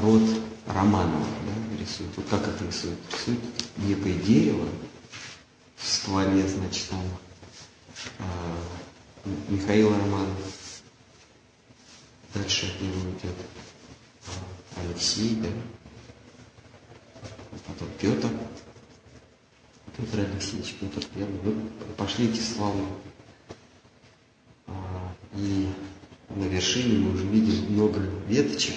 род Романовых да, рисует. Вот как это рисует? Рисует некое дерево в стволе, значит, там э, Михаил Романов. Дальше от него идет э, Алексей, да? Потом Петр. Петр Алексеевич, Петр Первый. Вы пошли эти славы. А, и на вершине мы уже видели много веточек.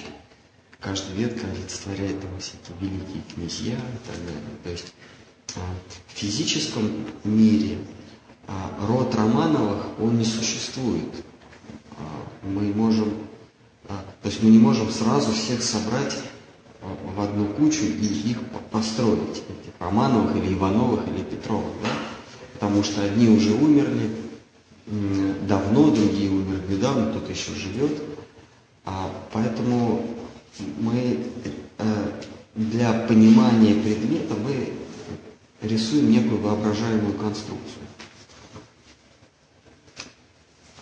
Каждая ветка олицетворяет там всякие великие князья и так далее. То есть а, в физическом мире а, род Романовых, он не существует. Мы можем, то есть мы не можем сразу всех собрать в одну кучу и их построить, этих Романовых или Ивановых или Петровых, да? потому что одни уже умерли давно, другие умерли недавно, кто-то еще живет, а поэтому мы э, для понимания предмета мы рисуем некую воображаемую конструкцию.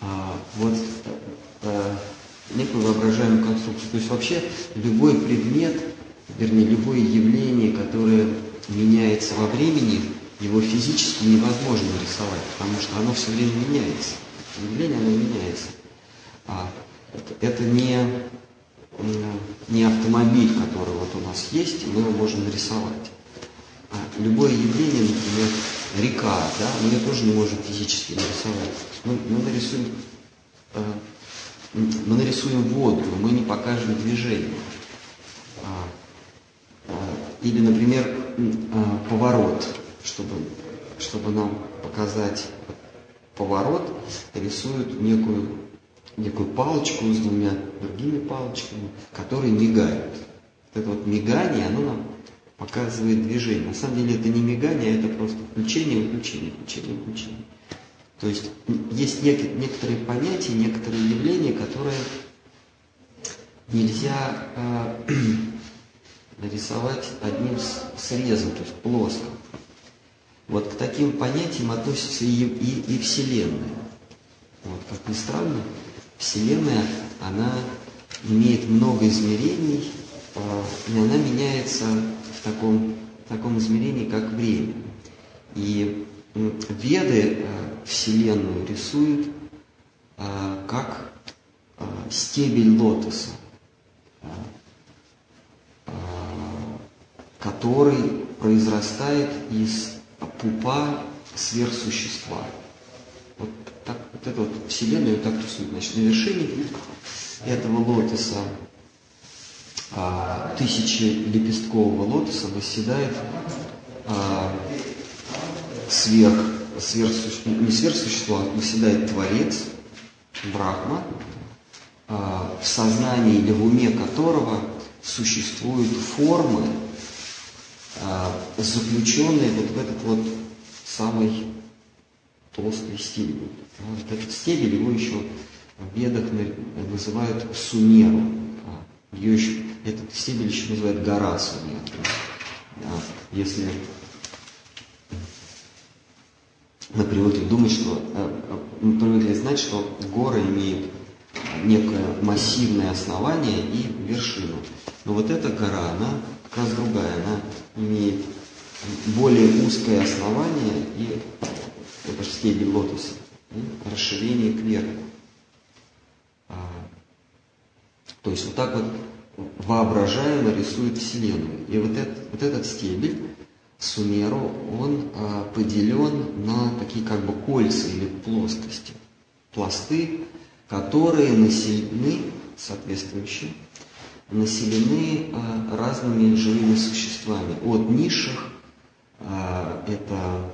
А, вот э, некую воображаемую конструкцию. То есть вообще любой предмет, вернее, любое явление, которое меняется во времени, его физически невозможно рисовать, потому что оно все время меняется. Явление, оно меняется. А, это не, не автомобиль, который вот у нас есть, мы его можем нарисовать. А любое явление, например, река, да, мы ее тоже не можем физически нарисовать. Мы, мы нарисуем э, мы нарисуем воду, мы не покажем движение. А, а, или, например, а, поворот, чтобы, чтобы нам показать поворот, рисуют некую, некую палочку с двумя другими палочками, которые мигают. Вот это вот мигание, оно нам показывает движение. На самом деле это не мигание, это просто включение, выключение, включение, выключение. То есть есть нек- некоторые понятия, некоторые явления, которые нельзя э, нарисовать одним срезом, то есть плоско. Вот к таким понятиям относится и, и, и Вселенная. Вот, как ни странно, Вселенная, она имеет много измерений, э, и она меняется в таком, в таком измерении, как время. И Веды э, Вселенную рисуют э, как стебель лотоса, который произрастает из пупа сверхсущества. Вот, так, вот Вселенную так рисуют. Значит, на вершине этого лотоса а, тысячи лепесткового лотоса восседает а, сверх, сверхсуще, не сверхсущество, а наседает Творец, Брахма, а, в сознании или в уме которого существуют формы, а, заключенные вот в этот вот самый толстый стебель. Вот этот стебель его еще в ведах называют сумеру. А, Ее еще, этот стебель еще называют гора сумер. Если мы привыкли думать, что э, э, мы привыкли знать, что горы имеют некое массивное основание и вершину. Но вот эта гора, она как раз другая, она имеет более узкое основание и это же стебель лотоса, и расширение кверху. А, то есть вот так вот воображаемо рисует Вселенную. И вот этот, вот этот стебель, Сумеру, он а, поделен на такие как бы кольца или плоскости, пласты, которые населены, соответствующие, населены а, разными живыми существами. От низших а, это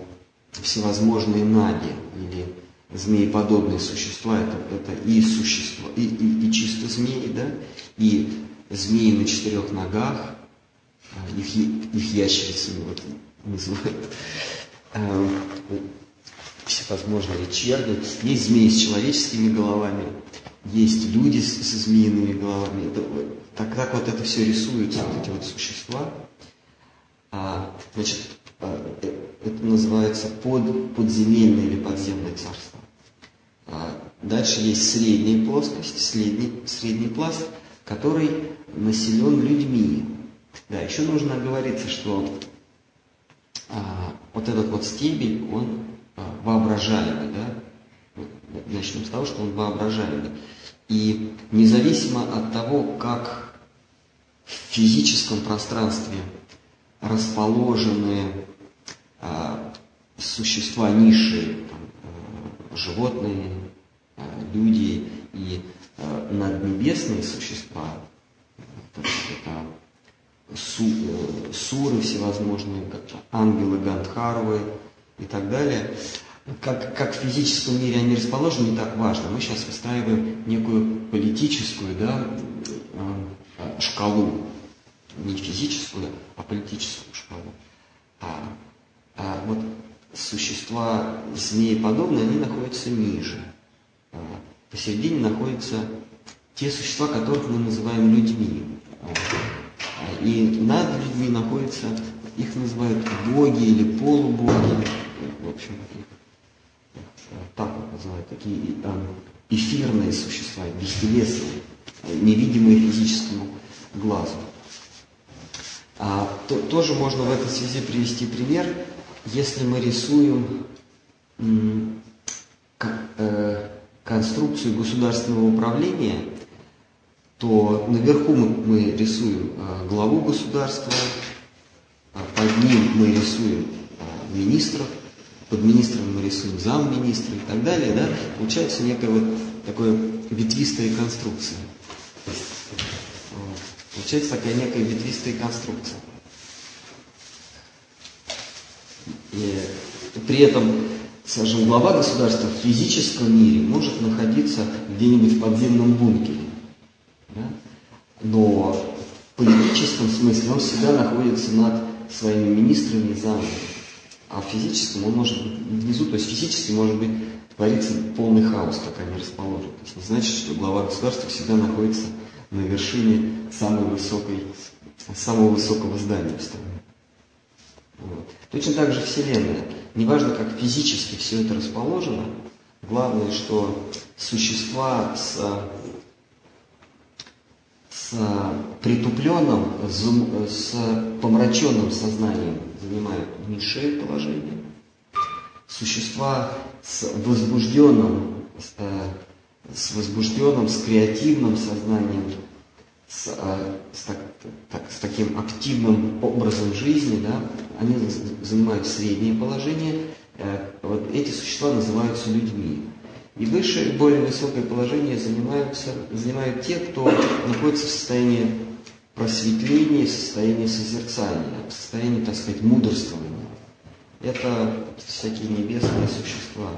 всевозможные наги или змееподобные существа, это, это и существа, и, и, и чисто змеи, да, и змеи на четырех ногах, а, их, их ящерицами вот называют, а, всевозможные черви. Есть змеи с человеческими головами, есть люди с, со змеиными головами. Это, так, так вот это все рисуется, вот эти вот существа. А, значит, это называется под, подземельное или подземное царство. А, дальше есть средняя плоскость, средний, средний пласт – который населен людьми. Да, еще нужно оговориться, что а, вот этот вот стебель, он а, воображаемый, да? Начнем с того, что он воображаемый. И независимо от того, как в физическом пространстве расположены существа низшие, там, а, животные, а, люди и а, наднебесные существа, это су, э, суры всевозможные, ангелы Гандхарвы и так далее, как, как в физическом мире они расположены, не так важно. Мы сейчас выстраиваем некую политическую да, э, шкалу, не физическую, а политическую шкалу. А, вот существа змееподобные, они находятся ниже. А, посередине находятся те существа, которых мы называем людьми. А, и над людьми находятся, их называют боги или полубоги, в общем, их так вот называют, такие эфирные существа, бестелесные, невидимые физическому глазу. А, то, тоже можно в этой связи привести пример, если мы рисуем э, конструкцию государственного управления, то наверху мы, мы рисуем э, главу государства, а под ним мы рисуем э, министров, под министром мы рисуем замминистра и так далее, да, получается некая вот такая ветвистая конструкция. Получается такая некая ветвистая конструкция. И при этом, скажем, глава государства в физическом мире может находиться где-нибудь в подземном бункере. Да? Но в политическом смысле он всегда находится над своими министрами и замами. А в физическом он может быть внизу, то есть физически может быть творится полный хаос, как они расположены. То есть не значит, что глава государства всегда находится на вершине самой высокой, самого высокого здания в стране. Вот. Точно так же Вселенная. Неважно, как физически все это расположено, главное, что существа с, с притупленным, с помраченным сознанием занимают низшее положение. Существа с возбужденным, с, с возбужденным, с креативным сознанием, с, э, с, так, так, с таким активным образом жизни, да, они занимают среднее положение. Э, вот эти существа называются людьми. И высшее, более высокое положение занимаются, занимают те, кто находится в состоянии просветления, в состоянии созерцания, в состоянии, так сказать, мудрствования. Это всякие небесные существа.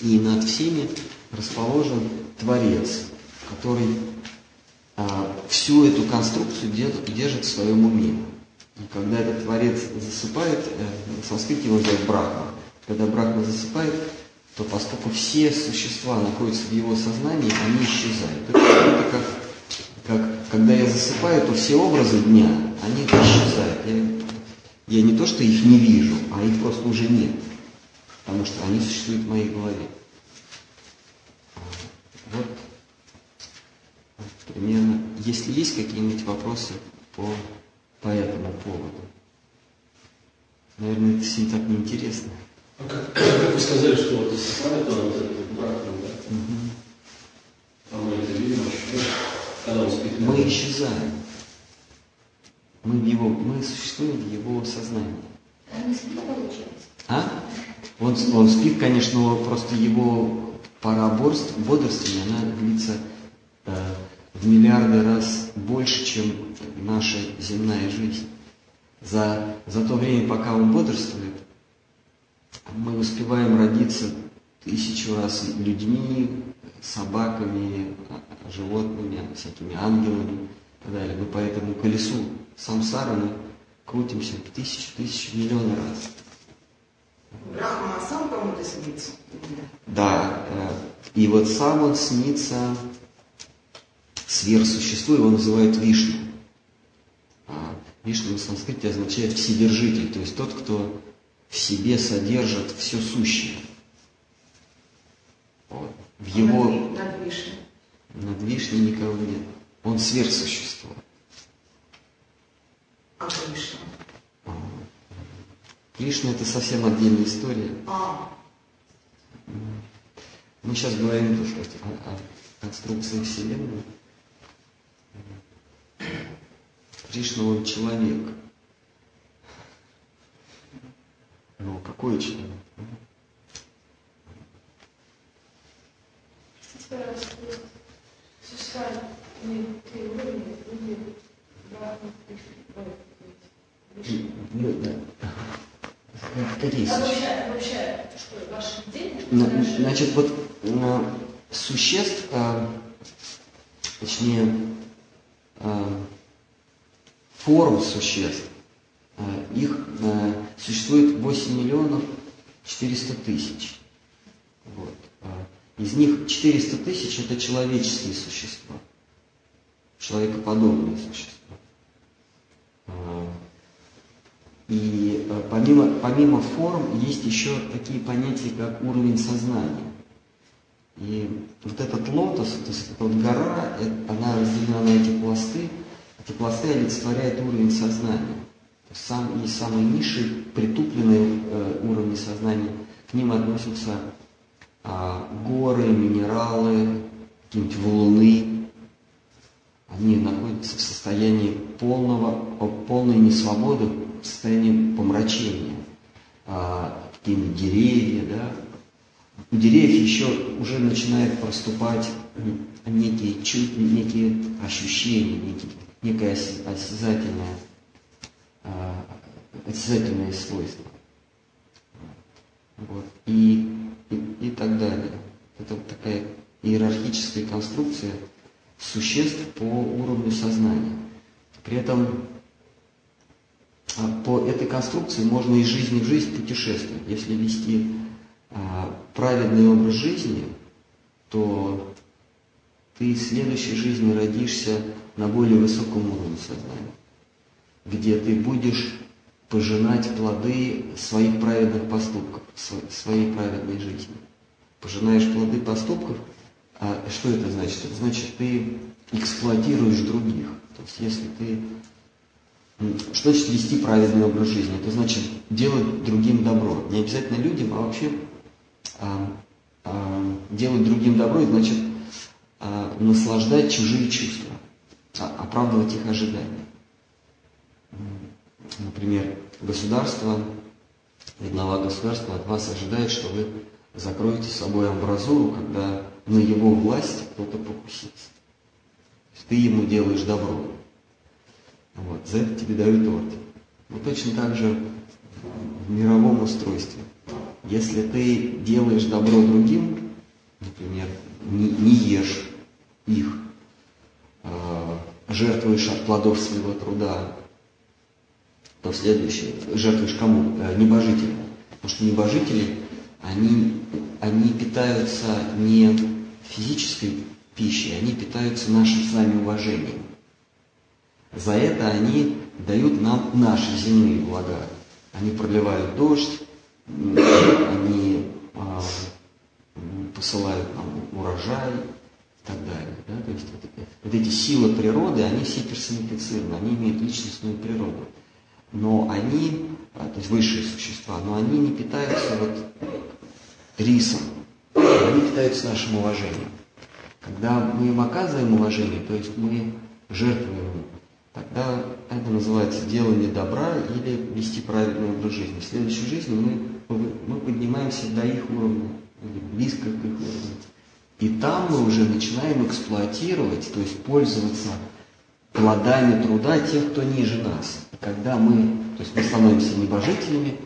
И над всеми расположен Творец, который а, всю эту конструкцию держит, в своем уме. Когда этот Творец засыпает, э, в санскрите его называют Брахма, когда Брахма засыпает, то поскольку все существа находятся в его сознании, они исчезают. Это как, как когда я засыпаю, то все образы дня, они исчезают. Я, я не то, что их не вижу, а их просто уже нет, потому что они существуют в моей голове. Вот примерно. Если есть какие-нибудь вопросы по, по этому поводу. Наверное, это всем так неинтересно. А как, как вы сказали, что вот он вот этот брак, да? Угу. А мы это видим, когда он спит? Мы исчезаем. Мы, в его, мы существуем в его сознании. Он не спит, получается. А? Он, он спит, конечно, но просто его пора бодрствования, она длится э, в миллиарды раз больше, чем наша земная жизнь. За, за то время, пока он бодрствует, мы успеваем родиться тысячу раз людьми, собаками, животными, всякими ангелами и так далее. Мы по этому колесу самсара мы крутимся тысячу, тысячу, миллионы раз. Брахма сам кому-то снится? Да. Э, и вот сам он снится сверхсуществу, его называют Вишну. А Вишну на санскрите означает вседержитель, то есть тот, кто в себе содержит все сущее. Вот. В его... Над Вишной. Над Вишней никого нет. Он сверхсущество. А Кришна? Кришна это совсем отдельная история. А, Мы сейчас говорим тоже о, о конструкции Вселенной. Кришна он человек. Ну, какой человек? Существует не три уровня, люди Брахма, Вишну, Ну, да. Какие А вообще, вообще, что, Значит, вот э, существ, э, точнее, э, форм существ, э, их э, существует 8 миллионов 400 тысяч. Вот. Э, Из них 400 тысяч это человеческие существа, человекоподобные существа. И помимо, помимо форм есть еще такие понятия, как уровень сознания. И вот этот лотос, то есть эта вот гора, она разделена на эти пласты. Эти пласты олицетворяют уровень сознания. Сам, и самые низшие, притупленные э, уровни сознания, к ним относятся а, горы, минералы, какие-нибудь валуны. Они находятся в состоянии полного, полной несвободы, в состоянии помрачения. А, какие-нибудь деревья, да. У деревьев еще уже начинает проступать некие, чу- некие ощущения, некие, некое осязательное, а, осязательные свойства. Вот. И, и, и так далее. Это вот такая иерархическая конструкция существ по уровню сознания. При этом а, по этой конструкции можно из жизни в жизнь путешествовать. Если вести а, праведный образ жизни, то ты в следующей жизни родишься на более высоком уровне сознания, где ты будешь пожинать плоды своих праведных поступков, сво- своей праведной жизни. Пожинаешь плоды поступков, а что это значит? Это значит, ты эксплуатируешь других. То есть, если ты Что значит вести праведный образ жизни? Это значит делать другим добро. Не обязательно людям, а вообще а, а, делать другим добро, это значит а, наслаждать чужие чувства, оправдывать их ожидания. Например, государство, глава государства от вас ожидает, что вы закроете собой амбразуру, когда на его власть кто-то покусится. Ты ему делаешь добро. Вот, за это тебе дают орден. Ну, точно так же в мировом устройстве. Если ты делаешь добро другим, например, не, не ешь их, жертвуешь от плодов своего труда, то следующее, жертвуешь кому? Э, Небожителям. Потому что небожители, они, они питаются не физической пищей, они питаются нашим с вами уважением. За это они дают нам наши земные блага. Они проливают дождь, они а, посылают нам урожай так далее. да. То есть вот, вот эти силы природы, они все персонифицированы, они имеют личностную природу. Но они, а, то есть высшие существа, но они не питаются вот рисом, они питаются нашим уважением. Когда мы им оказываем уважение, то есть мы жертвуем им, тогда это называется делание добра или вести правильный образ жизни. В следующей жизни мы, мы поднимаемся до их уровня, или близко к их уровню. И там мы уже начинаем эксплуатировать, то есть пользоваться плодами труда тех, кто ниже нас. Когда мы, то есть мы становимся небожителями,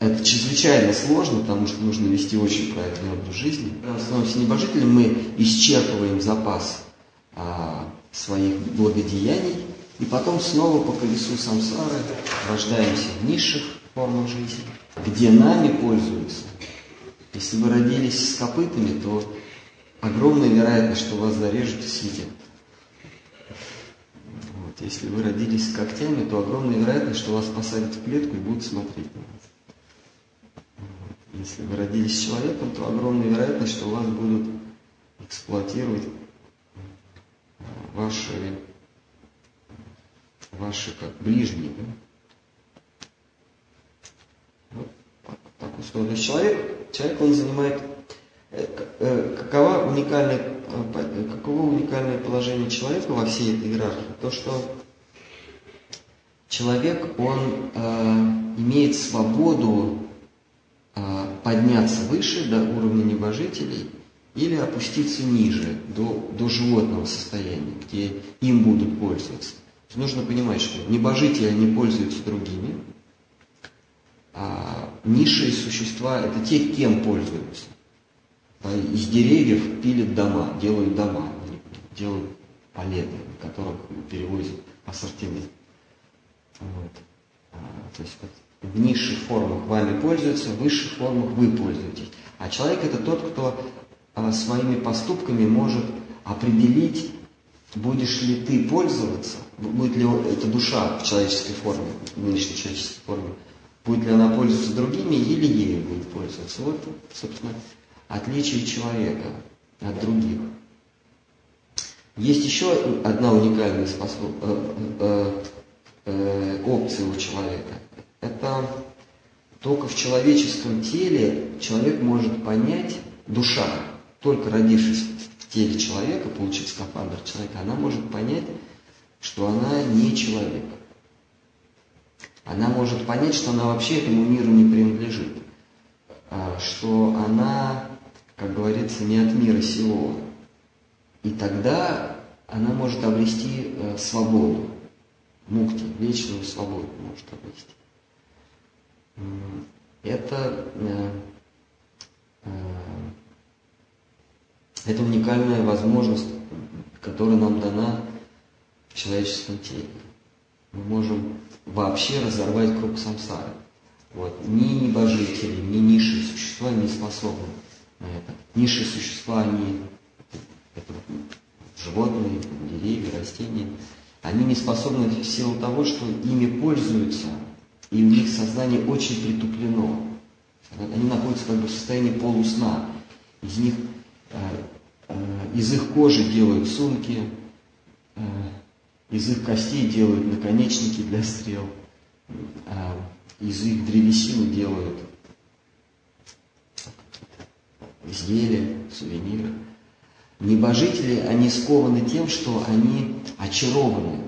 это чрезвычайно сложно, потому что нужно вести очень правильный образ жизни. Когда мы становимся небожителем, мы исчерпываем запас а, своих благодеяний, и потом снова по колесу самсары рождаемся в низших формах жизни, где нами пользуются. Если вы родились с копытами, то огромная вероятность, что вас зарежут и съедят. Вот. Если вы родились с когтями, то огромная вероятность, что вас посадят в клетку и будут смотреть на вас. Вот. Если вы родились с человеком, то огромная вероятность, что вас будут эксплуатировать ваши, ваши как ближние. Да? Вот так устроен. Человек, человек он занимает какова уникальная, э, каково уникальное положение человека во всей этой иерархии? То, что человек, он э, имеет свободу э, подняться выше до уровня небожителей или опуститься ниже, до, до животного состояния, где им будут пользоваться. Нужно понимать, что небожители, они пользуются другими, а низшие существа – это те, кем пользуются. Из деревьев пилят дома, делают дома, делают палеты, которых перевозят ассортимент. Вот. А, то есть вот, в низших формах вами пользуются, в высших формах вы пользуетесь. А человек это тот, кто а, своими поступками может определить, будешь ли ты пользоваться, будет ли эта душа в человеческой форме, в нынешней человеческой форме, будет ли она пользоваться другими или ею будет пользоваться. Вот, собственно, отличие человека от других. Есть еще одна уникальная способ, э, э, э, опция у человека. Это только в человеческом теле человек может понять, душа, только родившись в теле человека, получив скафандр человека, она может понять, что она не человек. Она может понять, что она вообще этому миру не принадлежит, а, что она, как говорится, не от мира сего. И тогда она может обрести э, свободу, мукти, вечную свободу может обрести. Это, э, э, это уникальная возможность, которая нам дана в человеческом теле. Мы можем вообще разорвать круг самсары. Вот. Ни небожители, ни низшие существа не способны это. Низшие существа, они это животные, деревья, растения, они не способны в силу того, что ими пользуются, и у них сознание очень притуплено. Они находятся как бы в состоянии полусна. Из них, э, э, из их кожи делают сумки, э, из их костей делают наконечники для стрел, из их древесины делают изделия, сувениры. Небожители, они скованы тем, что они очарованы.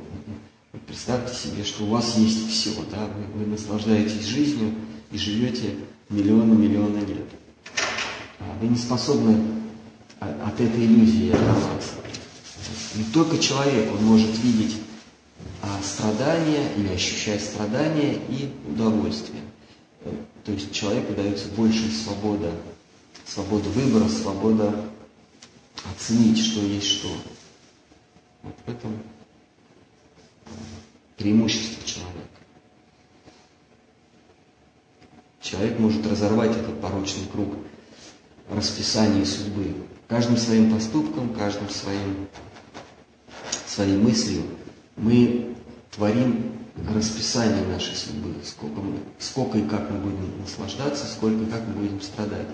Представьте себе, что у вас есть все, да, вы, вы наслаждаетесь жизнью и живете миллионы-миллионы лет. А вы не способны от этой иллюзии оторваться. Не только человек, он может видеть а, страдания или ощущать страдания и удовольствие. То есть человеку дается большая свобода, свобода выбора, свобода оценить, что есть что. Вот в этом преимущество человека. Человек может разорвать этот порочный круг расписания судьбы. Каждым своим поступком, каждым своим, своей мыслью мы творим расписание нашей судьбы, сколько, мы, сколько и как мы будем наслаждаться, сколько и как мы будем страдать.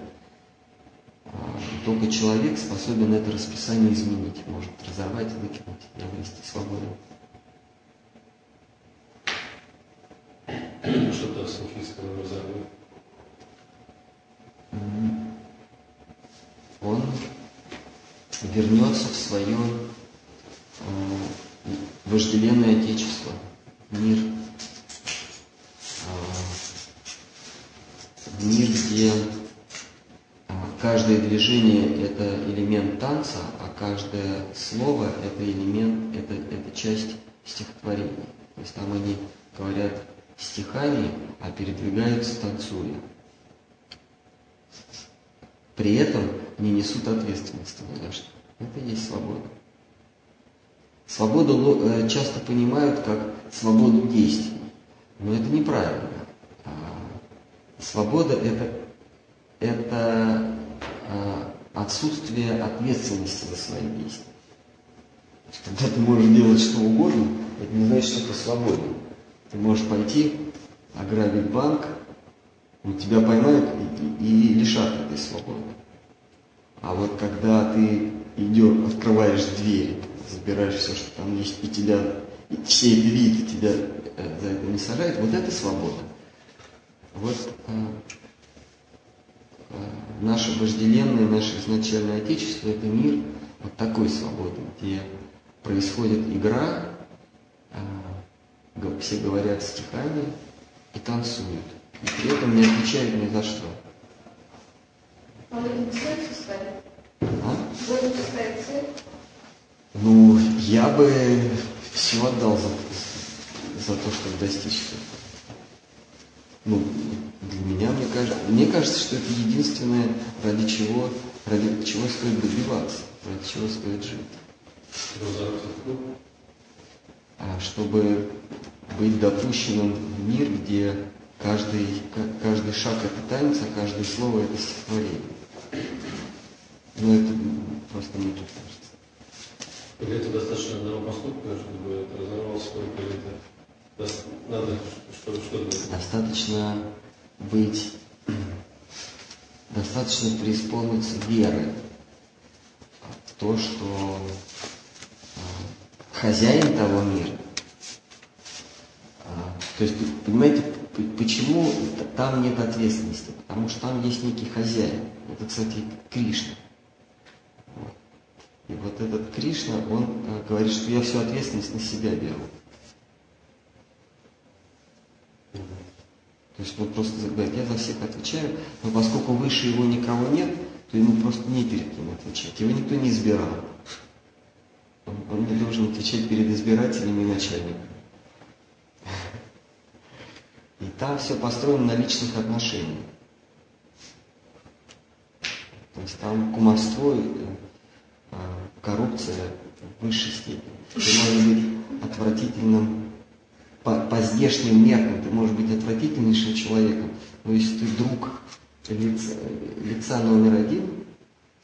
Только человек способен это расписание изменить, может разорвать, выкинуть и обрести свободу. Что-то о суфийском образовании. Он вернется в свое э, вожделенное отечество, мир, э, мир, где каждое движение – это элемент танца, а каждое слово – это элемент, это, это часть стихотворения. То есть там они говорят стихами, а передвигаются танцуя. При этом не несут ответственности ни за что. Это и есть свобода. Свободу э, часто понимают как свободу действий, но это неправильно. А свобода это, это отсутствие ответственности за свои действия. Когда ты можешь делать что угодно, это не значит, что ты свободен. Ты можешь пойти, ограбить банк, у тебя поймают и, и, и лишат этой свободы. А вот когда ты идешь, открываешь двери забираешь все, что там есть, и тебя, и все эти виды тебя э, за это не сажают, вот это свобода. Вот э, э, наше вожделенное, наше изначальное Отечество – это мир вот такой свободы, где происходит игра, г- все говорят стихами и танцуют, и при этом не отвечают ни за что. А вы не? А? Вы не ставите цель? Ну, я бы все отдал за, за то, чтобы достичь этого. Ну, для меня, мне кажется, мне кажется, что это единственное, ради чего, ради чего стоит добиваться, ради чего стоит жить. А чтобы быть допущенным в мир, где каждый, ка- каждый шаг это танец, а каждое слово это стихотворение. Ну, это просто мне так кажется. Или это достаточно одного поступка, чтобы это разорвалось сколько или это надо, что-то Достаточно быть, достаточно преисполниться веры в то, что а, хозяин того мира, а, то есть, понимаете, почему там нет ответственности? Потому что там есть некий хозяин. Это, кстати, Кришна. И вот этот Кришна, он а, говорит, что я всю ответственность на себя беру. То есть он просто говорит, я за всех отвечаю, но поскольку выше его никого нет, то ему просто не перед кем отвечать. Его никто не избирал. Он, он не должен отвечать перед избирателями и начальниками. И там все построено на личных отношениях. То есть там кумовство, э, коррупция в высшей степени. Ты можешь быть отвратительным по, по здешним меркам, ты можешь быть отвратительнейшим человеком, но если ты друг лица, лица номер один,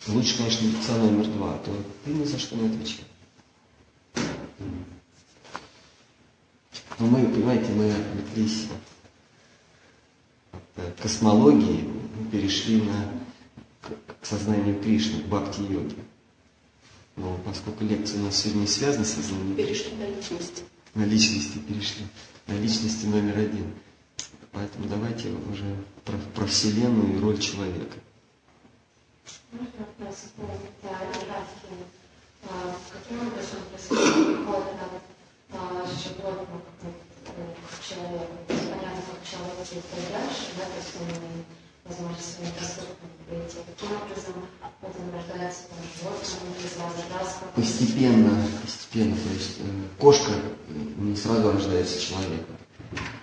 лучше, конечно, лица номер два, то ты ни за что не отвечаешь. Но мы, понимаете, мы отвлеклись от э, космологии, перешли на к сознанию Кришны, к бхакти-йоге. Но поскольку лекция у нас сегодня не связана с сознанием Перешли на личность. На личности перешли, на личности номер один. Поэтому давайте уже про, про Вселенную и роль человека. Иерархии? А, а, есть Понятно, как человек дальше, да, то есть он имеет возможность своим поступком прийти. Каким образом рождается там или зарождался? Постепенно, постепенно, то есть э, кошка э, не сразу рождается человеком,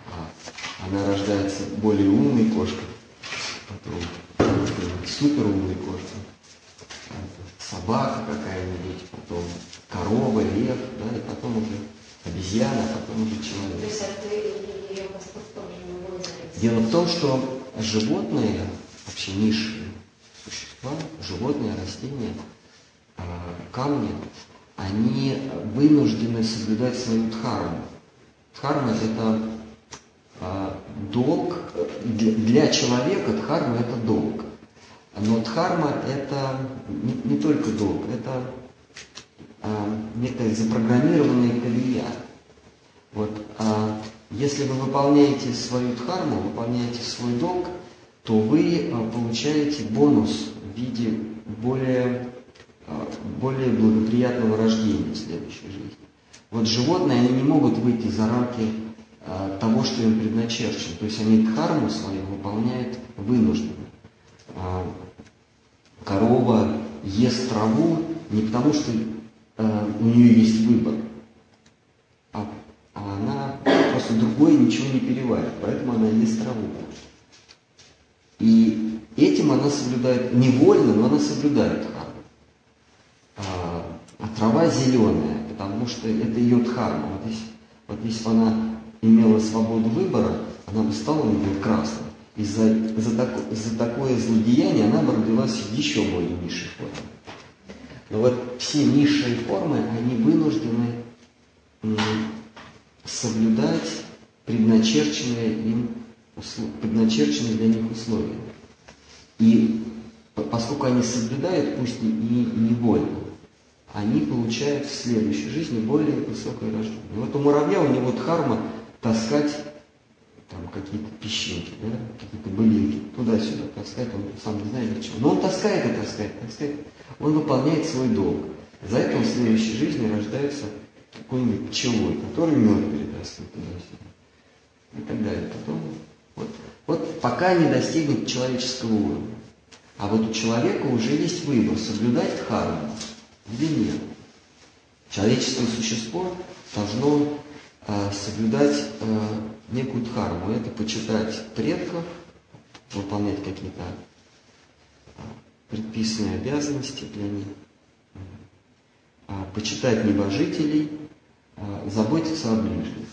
а она рождается более умной кошкой, потом супер умной кошкой, а, собака какая-нибудь, потом корова, лев, да, и потом уже обезьяна, а потом уже То человек. есть от ее поступков уже не. Дело в том, что животные, вообще низшие существа, животные, растения, а, камни, они вынуждены соблюдать свою дхарму. Дхарма – это а, долг, для, для человека дхарма – это долг. Но дхарма – это не, только долг, это некая запрограммированная колея. Вот, а если вы выполняете свою дхарму, выполняете свой долг, то вы а, получаете бонус в виде более, а, более благоприятного рождения в следующей жизни. Вот животные, они не могут выйти за рамки а, того, что им предначерчено. То есть они дхарму свою выполняют вынужденно. Корова ест траву не потому, что э, у нее есть выбор, а, а она просто другое ничего не переварит, поэтому она ест траву. И этим она соблюдает, невольно, но она соблюдает дхарму. А, а трава зеленая, потому что это ее дхарма. Вот если, вот если она имела свободу выбора, она бы стала, например, красной. И за, за, тако- за такое злодеяние она бы родилась в еще более низшей форме. Но вот все низшие формы, они вынуждены соблюдать предначерченные им предначерченные для них условия. И по- поскольку они соблюдают, пусть и, и невольно, они получают в следующей жизни более высокое рождение. Вот у муравья, у него дхарма таскать там какие-то песчинки, да, какие-то былинки, туда-сюда таскать, он сам не знает ничего. Но он таскает и таскает, таскает. Он выполняет свой долг. За это в следующей жизни рождается какой-нибудь пчелой, который мед туда-сюда. И так далее. Потом, вот, вот пока не достигнет человеческого уровня. А вот у человека уже есть выбор, соблюдать дхарму или нет. Человеческое существо должно э, соблюдать э, некую дхарму. Это почитать предков, выполнять какие-то э, предписанные обязанности для них, почитать небожителей, э, заботиться о ближних.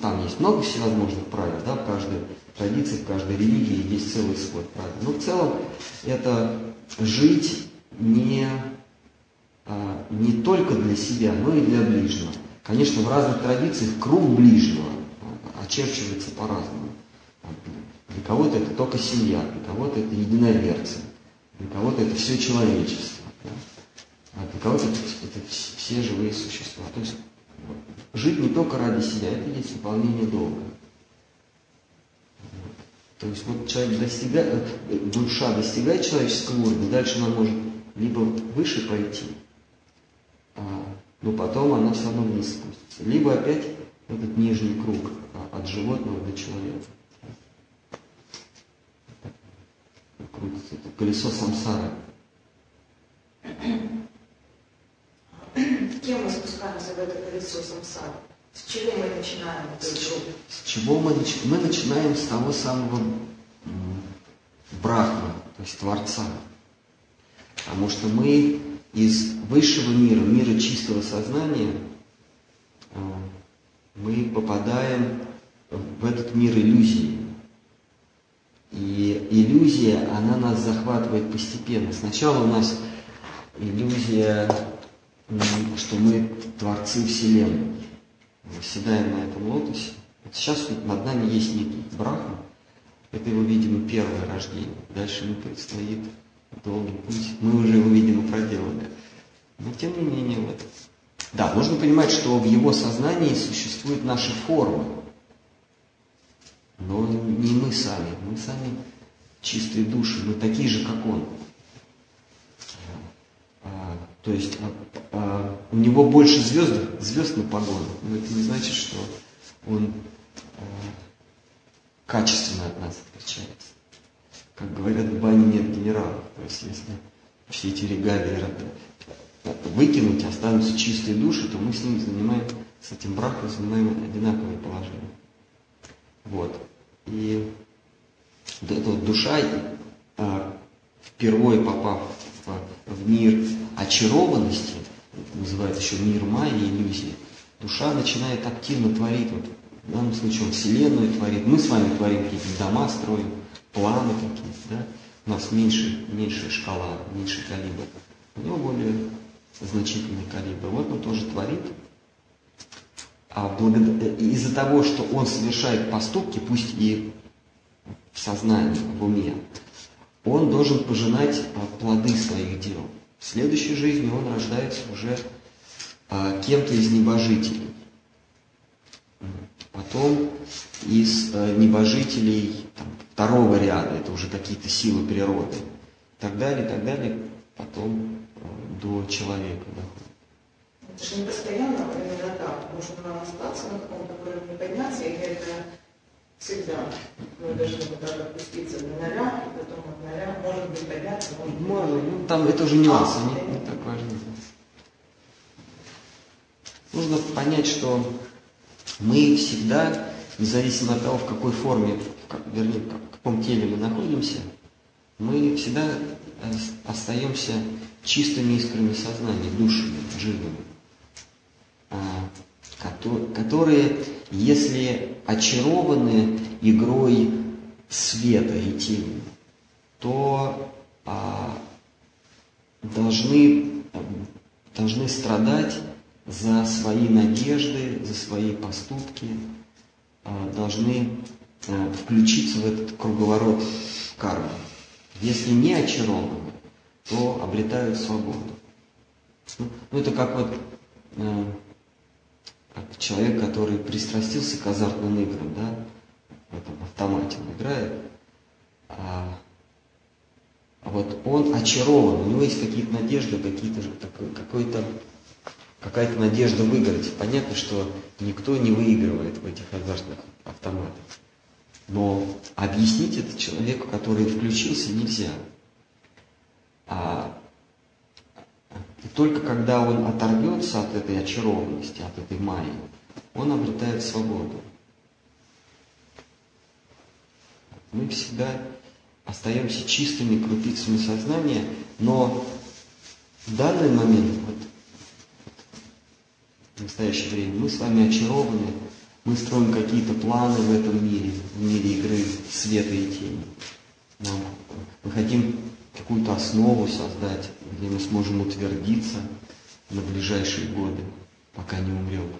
Там есть много всевозможных правил, да, в каждой традиции, в каждой религии есть целый свой правил. Но в целом это жить не, а, не только для себя, но и для ближнего. Конечно, в разных традициях круг ближнего очерчивается по-разному. Для кого-то это только семья, для кого-то это единоверцы, для кого-то это все человечество? А кого-то это, это все живые существа. То есть жить не только ради себя, это есть выполнение долга. То есть вот человек достигает, э, душа достигает человеческого уровня, дальше она может либо выше пойти, а, но потом она все равно вниз спустится, либо опять этот нижний круг а, от животного до человека. Крутится это колесо самсары. Кем мы спускаемся в это колесо самсары? С чего мы начинаем эту игру? С чего мы начинаем? Мы начинаем с того самого брахма, то есть Творца. Потому что мы из высшего мира, мира чистого сознания, а, мы попадаем в этот мир иллюзии. И иллюзия, она нас захватывает постепенно. Сначала у нас иллюзия, что мы творцы Вселенной. Мы на этом лотосе. Вот сейчас над нами есть некий брахма. Это его, видимо, первое рождение. Дальше ему предстоит долгий путь. Мы уже его, видимо, проделали. Но тем не менее, вот. Да, нужно понимать, что в его сознании существуют наши формы. Но не мы сами. Мы сами чистые души. Мы такие же, как он. А, то есть а, а, у него больше звезд, звезд на погону. Но это не значит, что он а, качественно от нас отличается. Как говорят, в бане нет генералов. То есть если все эти регалии выкинуть, останутся чистые души, то мы с ним занимаем, с этим брахом занимаем одинаковое положение. Вот. И вот эта вот душа, а, впервые попав в мир очарованности, называют еще мир майи, иллюзии, душа начинает активно творить, вот, в данном случае он Вселенную творит, мы с вами творим какие-то дома, строим, планы какие-то, да? у нас меньше, меньшая шкала, меньший калибр, у него более значительный калибр. Вот он тоже творит. А благодар... из-за того, что он совершает поступки, пусть и в сознании, в уме, он должен пожинать а, плоды своих дел. В следующей жизни он рождается уже а, кем-то из небожителей. Потом из а, небожителей там, второго ряда, это уже какие-то силы природы. И так далее, и так далее, потом до человека доходит. Это же не постоянно именно так. Можно остаться на каком-то уровне, подняться, или это всегда. Мы должны вот так опуститься до ноля, и потом от ноля, может быть, подняться, может быть... Можно, ну там это уже нюансы, А, не, не так важно. Нужно понять, что мы всегда, независимо от того, в какой форме, в как, вернее, в каком теле мы находимся, мы всегда остаемся чистыми искрами сознания, душами, живыми, а, которые, если очарованы игрой света и тени, то а, должны, должны страдать за свои надежды, за свои поступки, а, должны а, включиться в этот круговорот кармы. Если не очарованы, то обретают свободу. Ну, ну, это как вот э, как человек, который пристрастился к азартным играм, да, в этом автомате он играет, а вот он очарован, у него есть какие-то надежды, какие-то, какой-то, какая-то надежда выиграть. Понятно, что никто не выигрывает в этих азартных автоматах. Но объяснить это человеку, который включился, нельзя. А и только когда он оторвется от этой очарованности, от этой майи, он обретает свободу. Мы всегда остаемся чистыми крупицами сознания, но в данный момент, вот, в настоящее время, мы с вами очарованы, мы строим какие-то планы в этом мире, в мире игры света и тени. Нам, мы хотим какую-то основу создать, где мы сможем утвердиться на ближайшие годы, пока не умрем.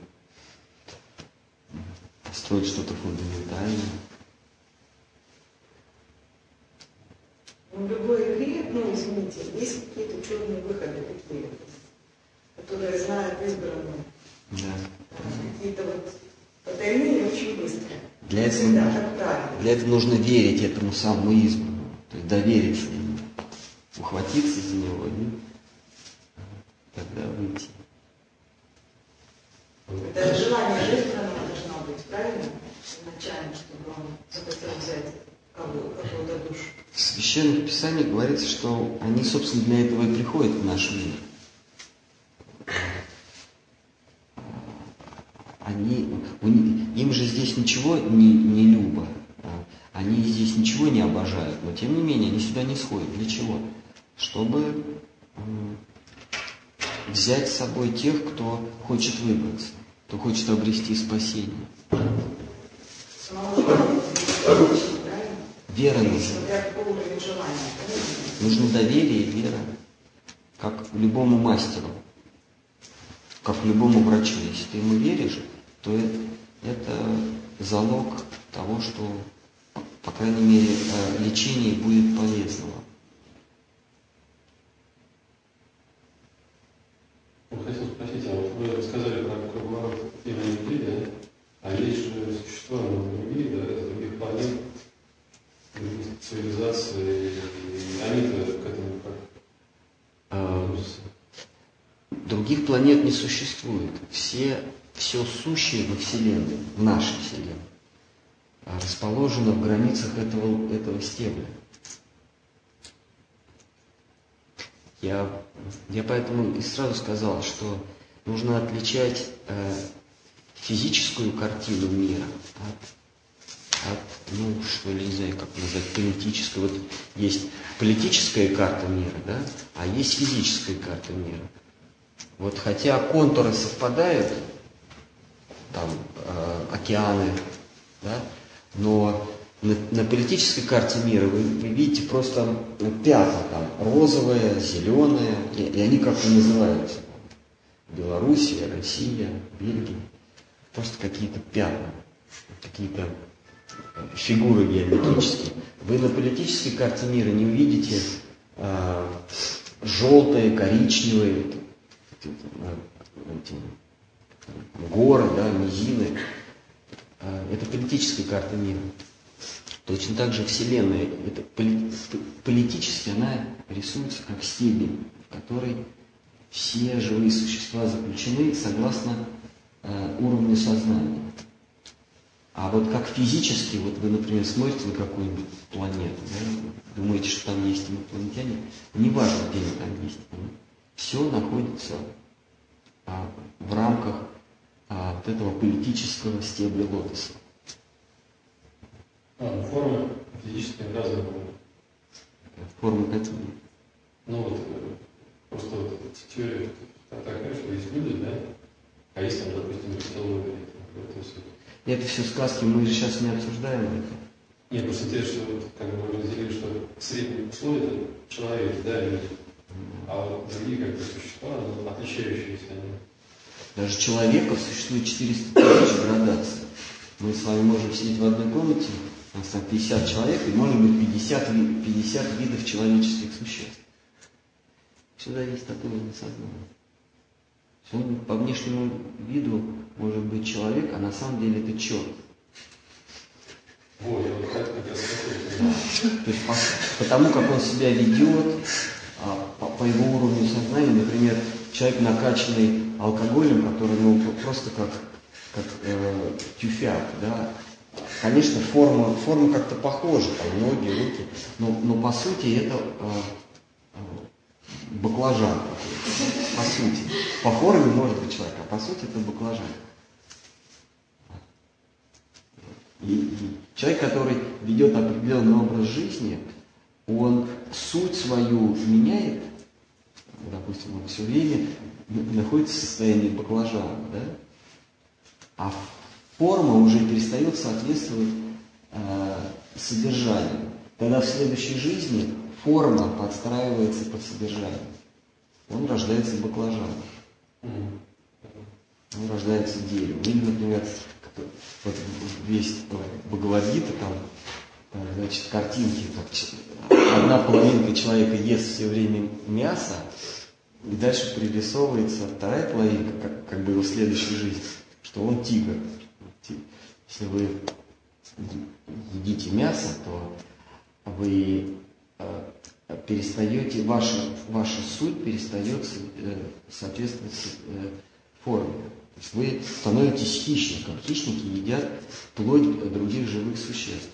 Построить что-то фундаментальное. В любой игре, ну, извините, есть какие-то черные выходы такие, которые знают избранные. Да. Какие-то вот потайные очень быстро. Для этого, для этого нужно верить этому самому избранному, то есть довериться ему, ухватиться за него и тогда выйти. Это желание избранного должно быть, правильно? Изначально, чтобы он захотел взять кого- какую-то душу. В Священных Писаниях говорится, что они, собственно, для этого и приходят в наш мир. Они, им же здесь ничего не, не любо, а, они здесь ничего не обожают, но тем не менее они сюда не сходят. Для чего? Чтобы взять с собой тех, кто хочет выбраться, кто хочет обрести спасение. Вера нужна. Нужно доверие и вера, как любому мастеру, как любому врачу. Если ты ему веришь, то э- это залог того, что, по крайней мере, э, лечение будет полезного. Вот хотел спросить, а вот вы сказали про круговорот имени Библии, да? А есть же существа на другие, да, из других планет, других цивилизаций, и они-то к этому как относятся? Других планет не существует. Все, все сущее во Вселенной, в нашей Вселенной, а, расположено в границах этого, этого стебля. Я, я поэтому и сразу сказал, что нужно отличать э, физическую картину мира от, от, ну, что ли, не знаю, как назвать, политической. Вот есть политическая карта мира, да, а есть физическая карта мира. Вот хотя контуры совпадают, там э, океаны, да, но на, на политической карте мира вы, вы видите просто пятна там розовые, зеленые, и, и они как-то называются. Белоруссия, Россия, Бельгия. Просто какие-то пятна, какие-то э, фигуры геометрические. Вы на политической карте мира не увидите э, желтые, коричневые эти, горы, да, низины. Э, Это политическая карта мира. Точно так же Вселенная, это политически она рисуется как стебель, в который все живые существа заключены согласно э, уровню сознания. А вот как физически, вот вы, например, смотрите на какую-нибудь планету, да, думаете, что там есть инопланетяне, неважно, где они там есть, все находится а, в рамках а, вот этого политического стебля лотоса. А, ну, формы физически бывают. Формы какие? Ну вот, э, просто вот эта теория так- такая, что есть люди, да, а есть там, допустим. Вот это все сказки, мы же сейчас не обсуждаем это. Нет, просто те, что вот, как бы разделили, что средний слой это человек, да, люди. А вот другие как бы существа, ну, отличающиеся они. Даже человеков существует 400 тысяч градаций. Мы с вами можем сидеть в одной комнате, там 50 человек, и может быть 50, ви- 50 видов человеческих существ. Все зависит от уровня сознания. Он по внешнему виду может быть человек, а на самом деле это черт. Вот, я. То есть по, потому, как он себя ведет, а, по, по его уровню сознания, например, человек накачанный алкоголем, который ну, просто как, как э, тюфяк, да, Конечно, форма, форма как-то похожа, там ноги, руки, но, но по сути это э, баклажан по сути. По форме может быть человек, а по сути это баклажан. И, и человек, который ведет определенный образ жизни, он суть свою меняет, допустим, он все время находится в состоянии баклажана, да? а форма уже перестает соответствовать э, содержанию. Тогда в следующей жизни форма подстраивается под содержание. Он рождается баклажаном. Он рождается деревом. Или, например, вот весь Бхагавадгита, там, там, значит, картинки, как одна половинка человека ест все время мясо, и дальше пририсовывается вторая половинка, как, как бы его следующей жизни, что он тигр. Если вы едите мясо, то вы э, перестаете, ваша, ваша суть перестает э, соответствовать э, форме. То есть вы становитесь хищником. Хищники едят плоть других живых существ.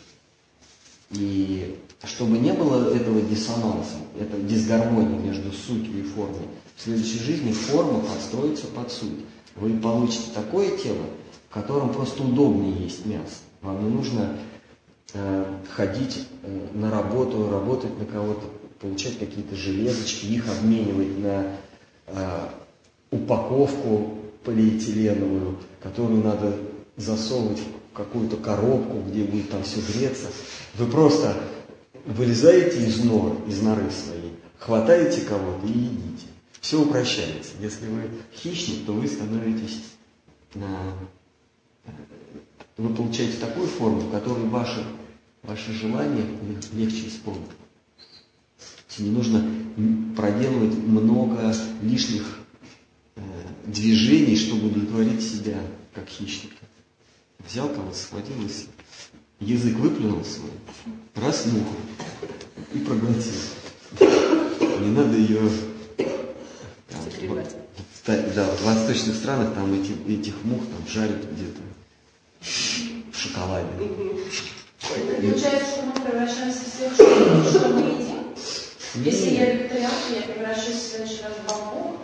И чтобы не было этого диссонанса, этой дисгармонии между сутью и формой, в следующей жизни форма подстроится под суть. Вы получите такое тело, в котором просто удобнее есть мясо. Вам не нужно э, ходить э, на работу, работать на кого-то, получать какие-то железочки, их обменивать на э, упаковку полиэтиленовую, которую надо засовывать в какую-то коробку, где будет там все греться. Вы просто вылезаете из нор, из норы своей, хватаете кого-то и едите. Все упрощается. Если вы хищник, то вы становитесь на... Вы получаете такую форму, в которой ваши, ваши желания легче исполнить. Не нужно проделывать много лишних э, движений, чтобы удовлетворить себя, как хищника. Взял кого схватил и язык выплюнул свой, раз муху и проглотил. Не надо ее там, да, в восточных странах там эти, этих мух там жарят где-то в шоколаде. Получается, что мы превращаемся в тех, что, мы едим? Если я вегетарианка, я превращаюсь в следующий раз в бамбук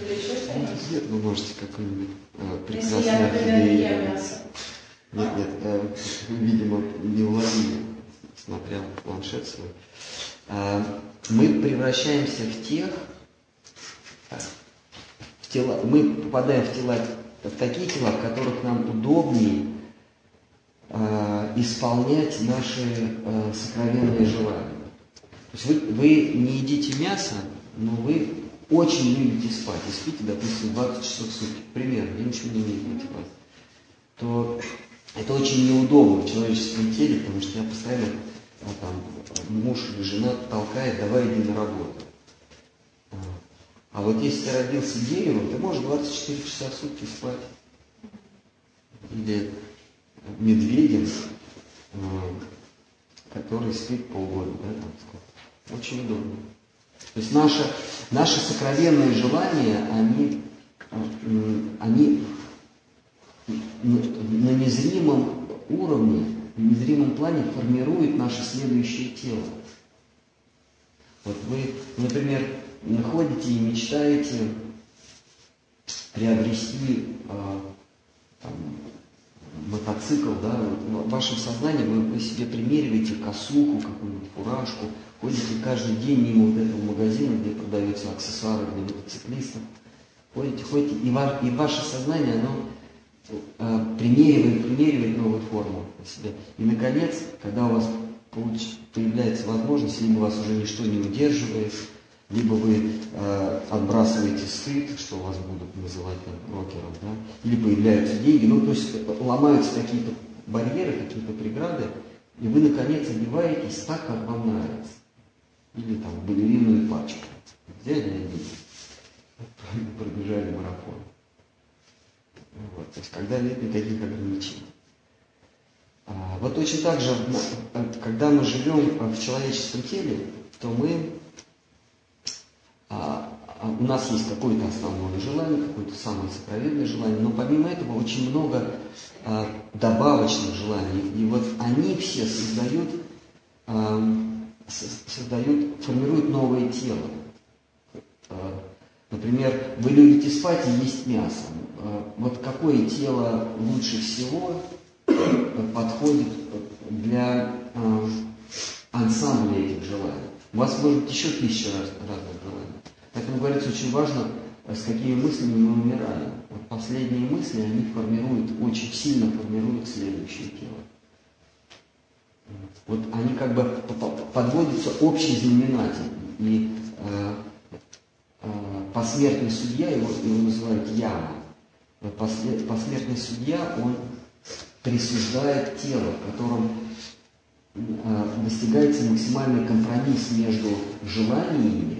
или еще что-нибудь? Нет, вы можете какой-нибудь э, Если я, прекрасный например, ем мясо. Нет, нет, э, видимо, не уловили, смотря в планшет свой. А, Мы превращаемся в тех, э, в тела, мы попадаем в тела, такие тела, в которых нам удобнее э, исполнять наши э, сокровенные желания. То есть вы, вы не едите мясо, но вы очень любите спать. И спите, допустим, 20 часов в сутки, примерно, я ничего не имею против вас. То это очень неудобно в человеческом теле, потому что я постоянно а, там, муж или жена толкает, давай иди на работу. А, вот если ты родился деревом, ты можешь 24 часа в сутки спать. Или медведем, который спит полгода, да, там сколько. Очень удобно. То есть наши, наши сокровенные желания, они, м, они на незримом уровне, на незримом плане формирует наше следующее тело. Вот вы, например, находите и мечтаете приобрести а, там, мотоцикл, да, в вашем сознании вы, вы себе примериваете косуху, какую-нибудь фуражку, ходите каждый день мимо вот этого магазина, где продаются аксессуары для мотоциклистов, ходите, ходите, и, ва, и ваше сознание, оно э, примеривает, примеривает новую форму на себя. И, наконец, когда у вас получ- появляется возможность, либо вас уже ничто не удерживает, либо вы э, отбрасываете стыд, что вас будут называть там, рокером, да, или появляются деньги, ну, то есть ломаются какие-то барьеры, какие-то преграды, и вы, наконец, одеваетесь так, как вам нравится. Или там балеринную пачку. Взяли деньги, пробежали марафон. то есть когда нет никаких ограничений. А, вот точно так же, когда мы живем в человеческом теле, то мы, у нас есть какое-то основное желание, какое-то самое сокровенное желание, но помимо этого очень много добавочных желаний. И вот они все создают, создают формируют новое тело. Например, вы любите спать и есть мясо. Вот какое тело лучше всего подходит для э, ансамбля этих желаний. У вас может еще тысяча раз, разных. Поэтому говорится, очень важно, э, с какими мыслями мы умираем. Вот последние мысли, они формируют, очень сильно формируют следующее тело. Вот они как бы подводятся общий знаменатель. И э, э, посмертный судья, его, его называют яма. Посмертный судья, он присуждает тело, в котором э, достигается максимальный компромисс между желаниями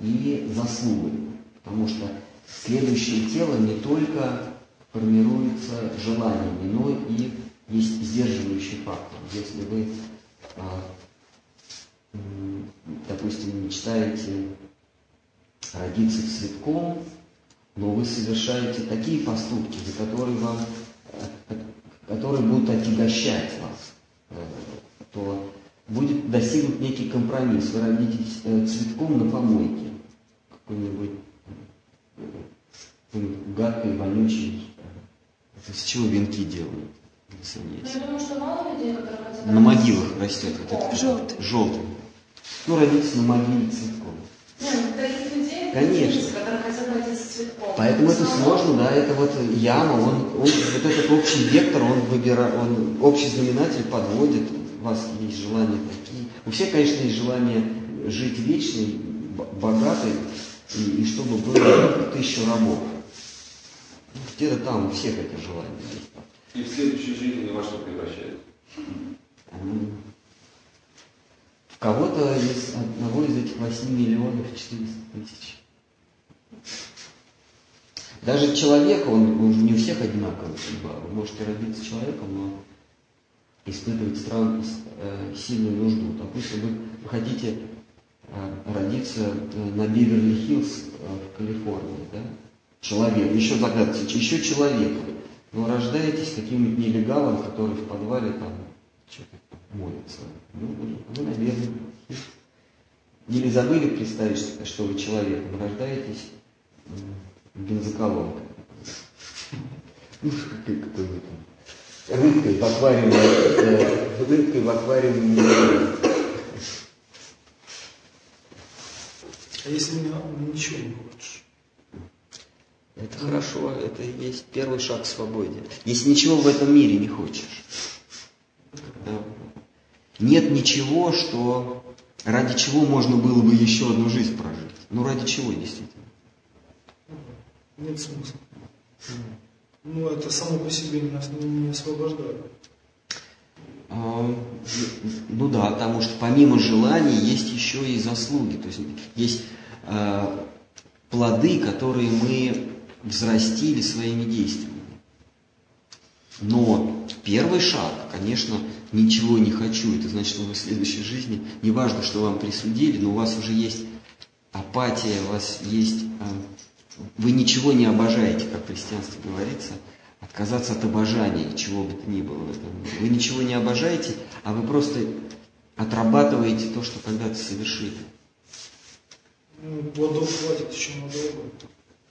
и заслугами. Потому что следующее тело не только формируется желаниями, но и есть сдерживающий фактор. Если вы, э, допустим, мечтаете родиться цветком, но вы совершаете такие поступки, за которые вам э, которые будут отягощать вас, э, то будет достигнут некий компромисс. Вы родитесь э, цветком на помойке, какой-нибудь э, гадкой, вонючей. Из чего венки делают? Ну, я думаю, что мало людей, которые хотят... На могилах растет вот этот желтый. желтый. Ну, родиться на могиле цветком. Нет, ну, таких людей, Конечно. которые хотят родиться цветком. Поэтому это сложно, да, это вот яма, он, он вот этот общий вектор, он выбирает, он общий знаменатель подводит, вас есть желания такие. У всех, конечно, есть желание жить вечной, богатой, и, и чтобы было тысячу рабов. Где-то там у всех это желание есть. И в следующей жизни во что превращается? В кого-то из одного из этих 8 миллионов 400 тысяч. Даже человек, он, он не у всех одинаковый судьба. Вы можете родиться человеком, но испытывать стран, э, сильную нужду. Допустим, вы, вы хотите э, родиться э, на Биверли-Хиллз э, в Калифорнии, да? Человек, еще загадывайте, еще человек. Но рождаетесь каким-нибудь нелегалом, который в подвале там что-то моется. Ну, вы, наверное, или забыли представить, что вы человеком рождаетесь бензоколонкой. Ну, какой-то рыбкой в аквариуме, э, рыбкой в аквариуме. А если ничего не хочешь? Это хорошо, это и есть первый шаг к свободе. Если ничего в этом мире не хочешь. Нет ничего, что ради чего можно было бы еще одну жизнь прожить. Ну ради чего действительно? Нет смысла. Ну, это само по себе нас не освобождает. А, ну да, потому что помимо желаний есть еще и заслуги. То есть есть э, плоды, которые мы взрастили своими действиями. Но первый шаг, конечно, ничего не хочу. Это значит, что вы в следующей жизни, неважно, что вам присудили, но у вас уже есть апатия, у вас есть... Э, вы ничего не обожаете, как в христианстве говорится, отказаться от обожания, чего бы то ни было в этом мире. Вы ничего не обожаете, а вы просто отрабатываете то, что когда-то совершили. Ну, плодов хватит еще надолго.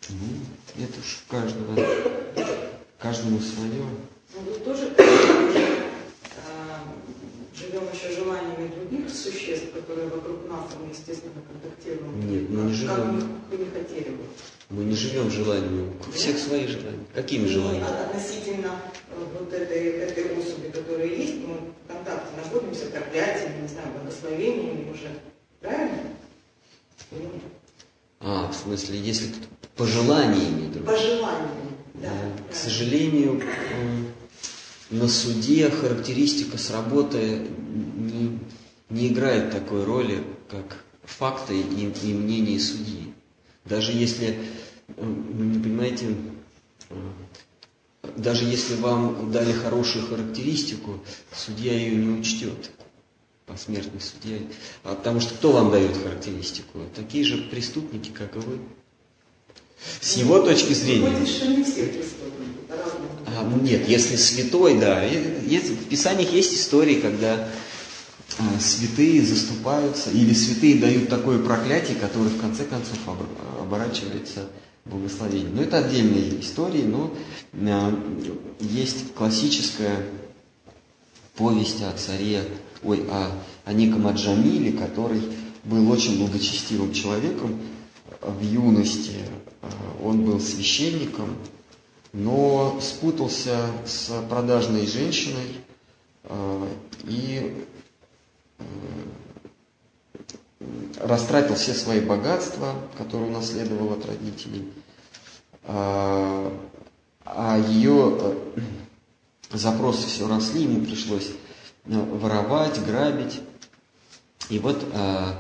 Ну, это уж каждого, каждому свое. Ну, вы тоже живем еще желаниями других существ, которые вокруг нас, мы, естественно, контактируем. Нет, мы не Как живем. бы не хотели бы. Мы не живем желаниями. У всех свои желания. Какими Ну, желаниями? а относительно э, вот этой, этой особи, которая есть, мы в контакте находимся, проклятиями, не знаю, благословениями уже. Правильно? Нет? А, в смысле, если пожеланиями друг. По желанию. Да, Э, К сожалению, на суде характеристика с работы не, не играет такой роли, как факты и, и мнение судьи. Даже если, м, вы не понимаете, м, даже если вам дали хорошую характеристику, судья ее не учтет. Посмертный судья. А потому что кто вам дает характеристику? Такие же преступники, как и вы. С его точки зрения. Выходит, что не все преступники, по-разному. А, ну нет, если святой, да. Есть- в Писаниях есть истории, когда а, святые заступаются, или святые дают такое проклятие, которое в конце концов оборачивается благословением. Но это отдельные истории, но а, есть классическая повесть о царе, ой, о, о неком Аджамиле, который был очень благочестивым человеком в юности. Он был священником, но спутался с продажной женщиной э, и э, растратил все свои богатства, которые унаследовал от родителей, а а ее э, запросы все росли, ему пришлось воровать, грабить. И вот в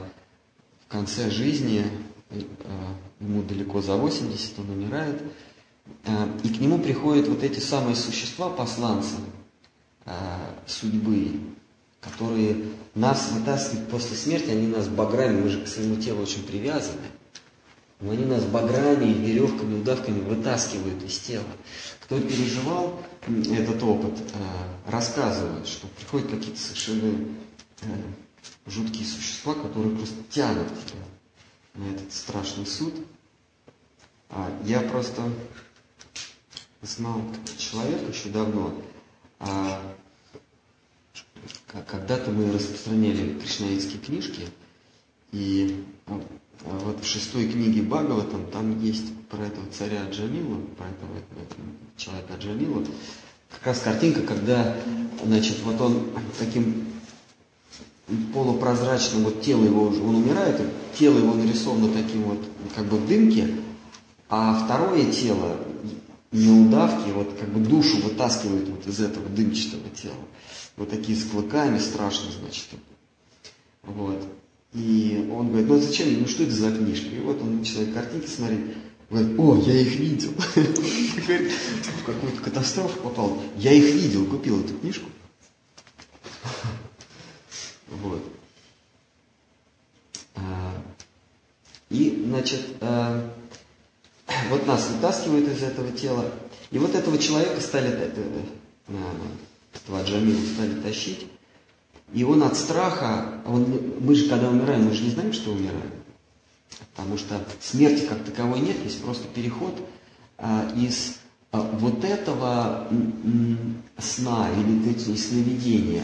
конце жизни, ему далеко за 80, он умирает, И к нему приходят вот эти самые существа, посланцы а, судьбы, которые нас вытаскивают после смерти, они нас баграми, мы же к своему телу очень привязаны, но они нас баграми, веревками, удавками вытаскивают из тела. Кто переживал этот опыт, а, рассказывает, что приходят какие-то совершенно жуткие существа, которые просто тянут тебя на этот страшный суд. А я просто знал человека еще давно. А, когда-то мы распространяли кришнаитские книжки, и а, а вот в шестой книге Бхагаватам там есть про этого царя Джамилу, про этого, этого человека Джамилу, как раз картинка, когда, значит, вот он таким полупрозрачным, вот тело его уже, он умирает, тело его нарисовано таким вот, как бы в дымке, а второе тело, не удавки, вот как бы душу вытаскивают вот из этого дымчатого тела. Вот такие с клыками страшно, значит. Вот. И он говорит, ну зачем, ну что это за книжка? И вот он начинает картинки смотреть. Говорит, о, я их видел. Говорит, в какую-то катастрофу попал. Я их видел, купил эту книжку. Вот. А, И, значит, а, вот нас вытаскивают из этого тела. И вот этого человека стали, э, э, э, этого Джамила стали тащить. И он от страха, он, мы же когда умираем, мы же не знаем, что умираем. Потому что смерти как таковой нет, есть просто переход а, из а, вот этого м, м, сна или эти сновидения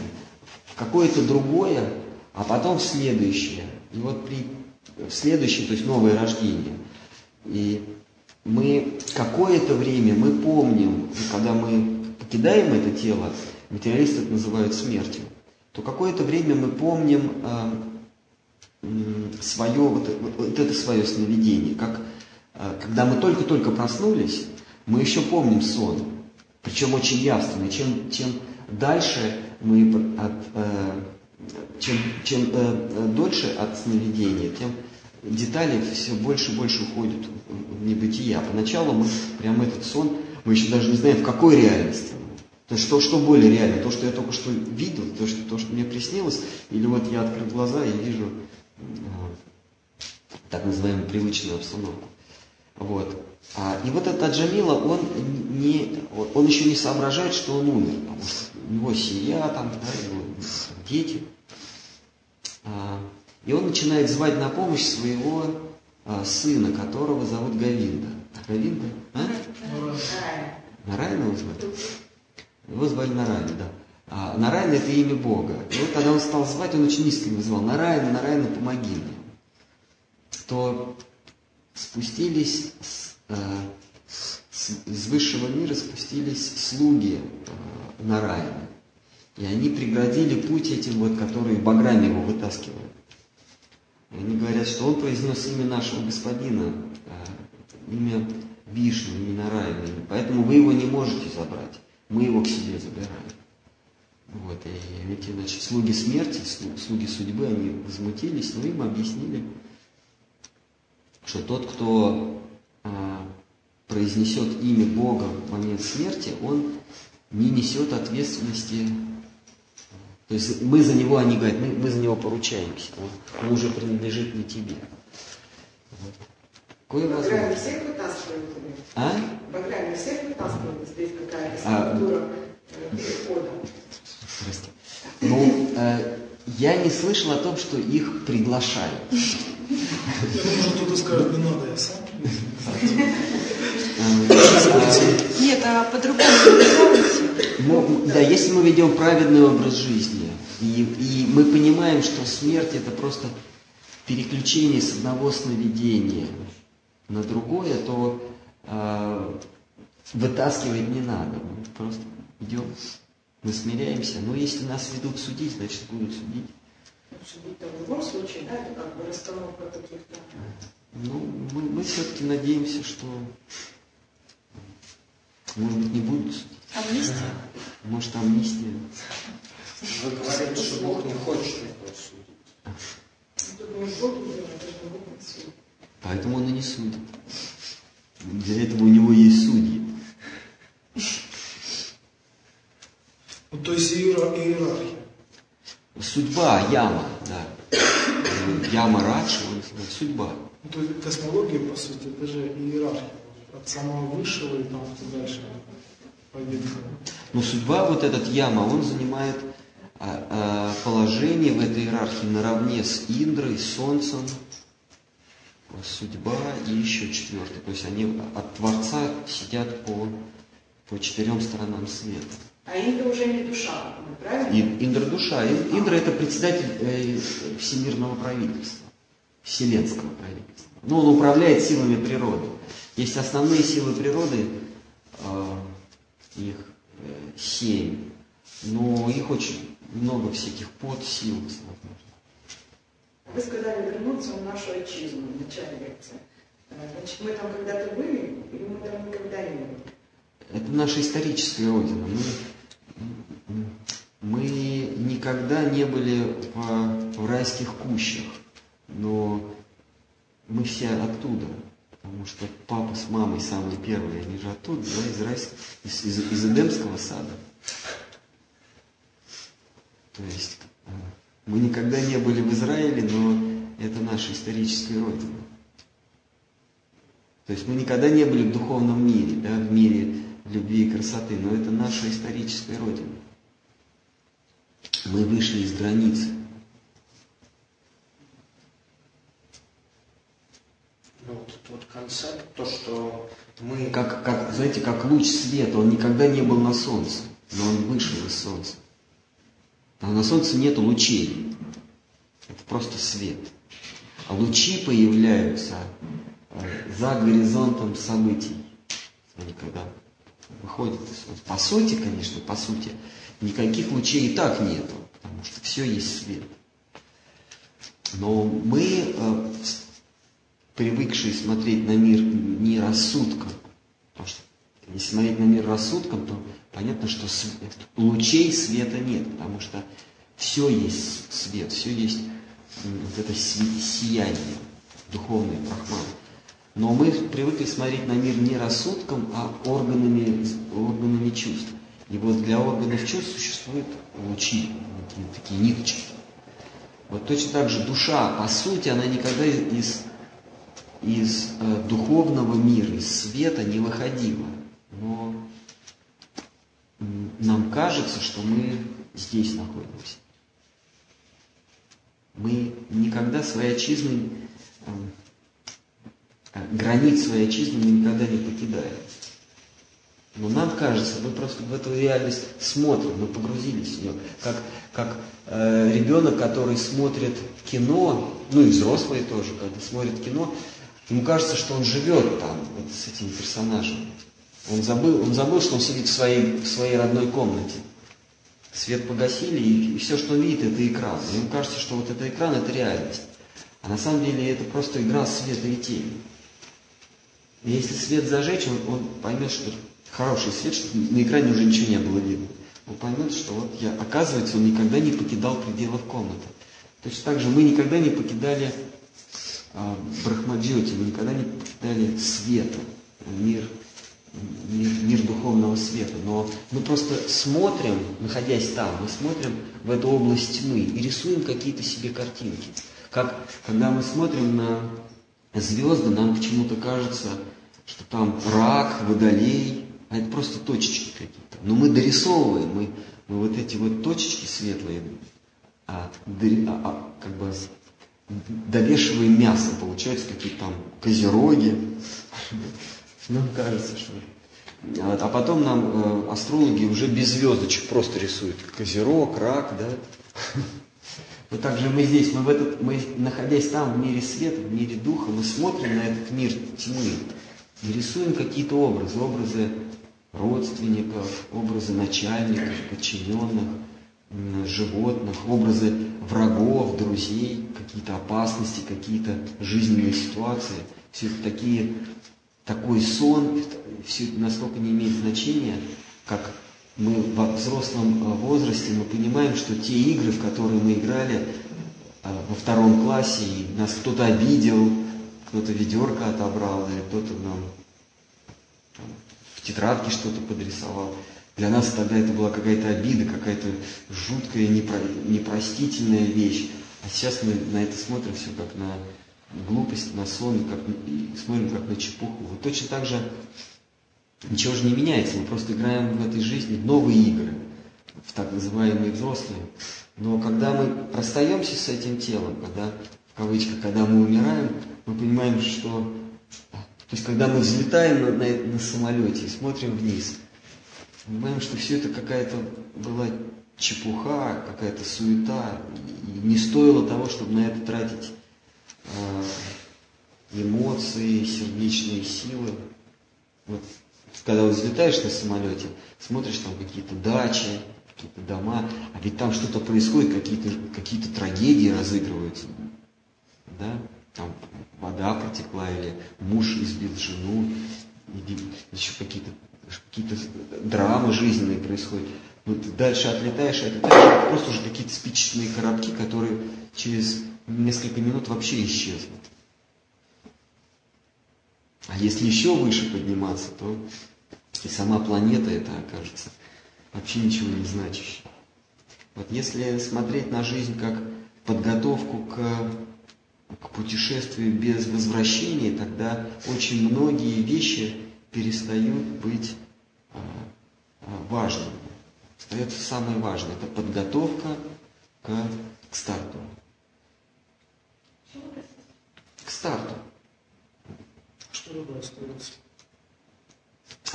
в какое-то другое, а потом в следующее. И вот при в следующее, то есть новое рождение. И мы какое-то время, мы помним, когда мы покидаем это тело, материалисты это называют смертью, то какое-то время мы помним м, свое, вот, э- вот- это свое сновидение, как а, когда мы только-только проснулись, мы еще помним сон, причем очень явственно. Чем, чем дальше мы от, э, чем, чем э, э, дольше от сновидения, тем детали все больше и больше уходят в- небытие. А поначалу мы прям этот сон, мы еще даже не знаем, в какой реальности. То есть что, что более реально, то, что я только что видел, то, что, то, что мне приснилось, или вот я открыл глаза и вижу э, так называемую привычную обстановку. Вот. А, и вот этот Джамила, он, не, он еще не соображает, что он умер, потому у него семья, там, да, его дети. А, и он начинает звать на помощь своего а, сына, которого зовут Гавинда. Гавинда? А? Нарайна его звали? Его звали Нарайна, да. А, Нарайна это имя Бога. И вот когда он стал звать, он очень его звал. Нарайна, Нарайна, помоги мне. То спустились с, э, с- из высшего мира спустились слуги э, Нарайна. И они преградили путь этим вот, которые баграми его вытаскивают. Они говорят, что он произнес имя нашего господина, э, имя Вишну, имя Нарайна. И Поэтому вы его не можете забрать. Мы его к себе забираем. Вот, и эти, значит, слуги смерти, слу- слуги судьбы, они возмутились, но им объяснили, что тот, кто а, произнесет имя Бога в момент смерти, он не несет ответственности. То есть мы за него, они говорят, мы, мы за него поручаемся. Он, он уже принадлежит не тебе. Вот. Какое В Баграме всех вытаскивают? А? В Баграме всех вытаскивают, есть какая-то А, структура э, перехода? Здрасте. Ну, э, я не слышал о том, что их приглашают. Что кто-то скажет, не надо, я сам. Э, Нет, а по-другому Ну, да, если мы ведем праведный образ жизни, и, и мы понимаем, что смерть это просто переключение с одного сновидения на другое, то э, вытаскивать не надо. Мы просто идем, мы смиряемся. Но если нас ведут судить, значит будут судить. Судить-то в любом случае, да, это как бы расстановка каких-то... Ну, мы, мы все-таки надеемся, что, может быть, не будут судить. Амнистия? Может, амнистия. Вы говорите, что Бог не хочет никого судить. Поэтому он и не судит. Для этого у него есть судьи. Ну, то есть иера- иерархия. Судьба, яма, да. Яма называет судьба. Ну, то есть космология, по сути, это же иерархия. От самого высшего и там что дальше. Но судьба, вот этот яма, он занимает а, а, положение в этой иерархии наравне с Индрой, Солнцем, судьба и еще четвертый. То есть они от Творца сидят по, по четырем сторонам света. А Инда уже не душа, правильно? И Индра душа. Индра это председатель э, всемирного правительства, вселенского правительства. Ну, он управляет силами природы. Есть основные силы природы, э, их э, семь, но их очень много всяких подсил. возможно. Вы сказали вернуться в нашу отчизну в начале лекции. Э, Значит, мы там когда-то были, или мы там никогда не были? Это наша историческая родина. Мы, мы никогда не были в, в райских кущах, но мы все оттуда. Потому что папа с мамой самые первые, они же оттуда, да, из, райского, из, из, из Эдемского сада. То есть э, мы никогда не были в Израиле, но это наша историческая родина. То есть мы никогда не были в духовном мире, да, в мире любви и красоты, но это наша историческая родина. Мы вышли из границы. Ну, вот этот вот концепт, то, что мы... Как, как, знаете, как луч света, он никогда не был на солнце, но он вышел из солнца. А на солнце нет лучей. Это просто свет. А лучи появляются э, за горизонтом событий. Они когда выходят из солнца. По сути, конечно, по сути, никаких лучей и так нету, потому что все есть свет. Но мы, э, привыкшие смотреть на мир не рассудком, потому что если смотреть на мир рассудком, то понятно, что лучей света нет, потому что все есть свет, все есть вот это си- сияние, духовный брахман. Но мы привыкли смотреть на мир не рассудком, а органами, органами чувств. И вот для органов чувств существуют лучи, такие, такие ниточки. Вот точно так же душа, по сути, она никогда из, из э, духовного мира, из света не выходила. Но нам кажется, что мы здесь находимся. Мы никогда своей отчизны, эм, э, границ своей отчизны мы никогда не покидаем. Но нам кажется, мы просто в эту реальность смотрим, мы погрузились в нее. Как, как э, ребенок, который смотрит кино, ну и взрослые тоже, когда смотрят кино, ему кажется, что он живет там вот с этими персонажами. Он забыл, он забыл, что он сидит в своей, в своей родной комнате. Свет погасили, и, и все, что он видит, это экран. И ему кажется, что вот этот экран это реальность. А на самом деле это просто игра света и тени. И если свет зажечь, он, он поймет, что хороший свет, что на экране уже ничего не было видно. Он поймет, что вот я, оказывается, он никогда не покидал пределов комнаты. Точно так же мы никогда не покидали Брахмаджоти, мы никогда не покидали света, мир мир, мир духовного света. Но мы просто смотрим, находясь там, мы смотрим в эту область тьмы и рисуем какие-то себе картинки. Как когда мы смотрим на звезды, нам почему-то кажется, что там рак, водолей, а это просто точечки какие-то. Но мы дорисовываем, мы, мы вот эти вот точечки светлые, а, а- а, как бы довешиваем мясо, получается какие-то там козероги. Нам кажется, что... А, потом нам э, астрологи уже без звездочек просто рисуют. Козерог, рак, да. Вот так же мы здесь, мы в этот, мы находясь там в мире света, в мире духа, мы смотрим на этот мир тьмы и рисуем какие-то образы, образы родственников, образы начальников, подчиненных, животных, образы врагов, друзей, какие-то опасности, какие-то жизненные ситуации. Все это такие, такой сон, все это настолько не имеет значения, как мы во взрослом э, возрасте, мы понимаем, что те игры, в которые мы играли э, во втором классе, и нас кто-то обидел, кто-то ведерко отобрал, или кто-то нам там, в тетрадке что-то подрисовал. Для нас тогда это была какая-то обида, какая-то жуткая, непро- непростительная вещь. А сейчас мы на это смотрим все как на глупость, на сон, как, и смотрим как на чепуху. Вот точно так же ничего же не меняется, мы просто играем в этой жизни новые игры, в так называемые взрослые. Но когда мы расстаемся с этим телом, когда, в кавычках, когда мы умираем, мы понимаем, что... То есть, когда мы взлетаем на, на, на самолете и смотрим вниз, понимаем, что все это какая-то была чепуха, какая-то суета, и не стоило того, чтобы на это тратить э, эмоции, сердечные силы. Вот когда взлетаешь на самолете, смотришь там какие-то дачи, какие-то дома, а ведь там что-то происходит, какие-то какие трагедии разыгрываются. Да? Там вода протекла, или муж избил жену, или еще какие-то какие драмы жизненные происходят. Ты дальше отлетаешь, отлетаешь, просто уже какие-то спичечные коробки, которые через несколько минут вообще исчезнут. А если еще выше подниматься, то и сама планета это окажется вообще ничего не значащей. Вот если смотреть на жизнь как подготовку к, к путешествию без возвращения, тогда очень многие вещи перестают быть а, важными. Остается самое важное. Это подготовка к, к старту. К старту. Что другое остается?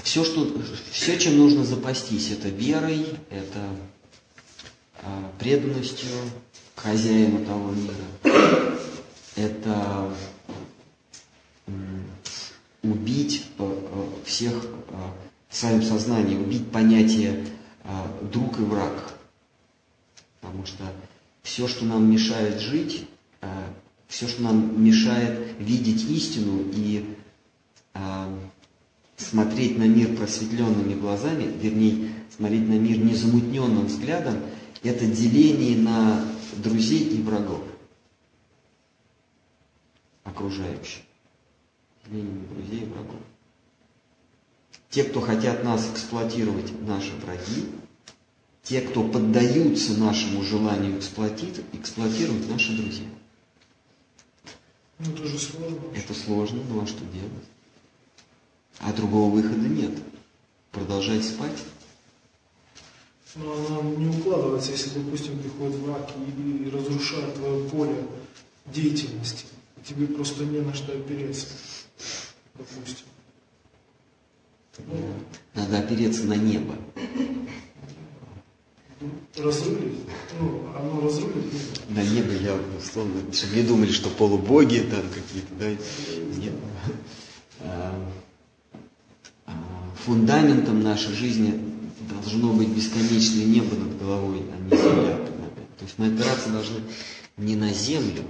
Все, что, все, чем нужно запастись, это верой, это а, преданностью хозяину того мира, это убить а, всех в своем сознании, убить понятие а, друг и враг. Потому что все, что нам мешает жить, а, все, что нам мешает видеть истину и а, смотреть на мир просветленными глазами, вернее, смотреть на мир незамутненным взглядом, это деление на друзей и врагов окружающих. Деление на друзей и врагов. Те, кто хотят нас эксплуатировать, наши враги, те, кто поддаются нашему желанию эксплуатировать, эксплуатировать наши друзья. Ну, это же сложно. Это сложно, ну а что делать? А другого выхода нет. Продолжать спать? Но она не укладывается, если, допустим, приходит враг и, и разрушает твое поле деятельности. Тебе просто не на что опереться, допустим. Ну, Надо опереться на небо. разрулит, ну, оно разрулит небо. На небо я условно, чтобы не думали, что полубоги там какие-то, да? Нет. А, а, Фундаментом нашей жизни должно быть бесконечное небо над головой, а не земля. То есть мы опираться должны не на землю,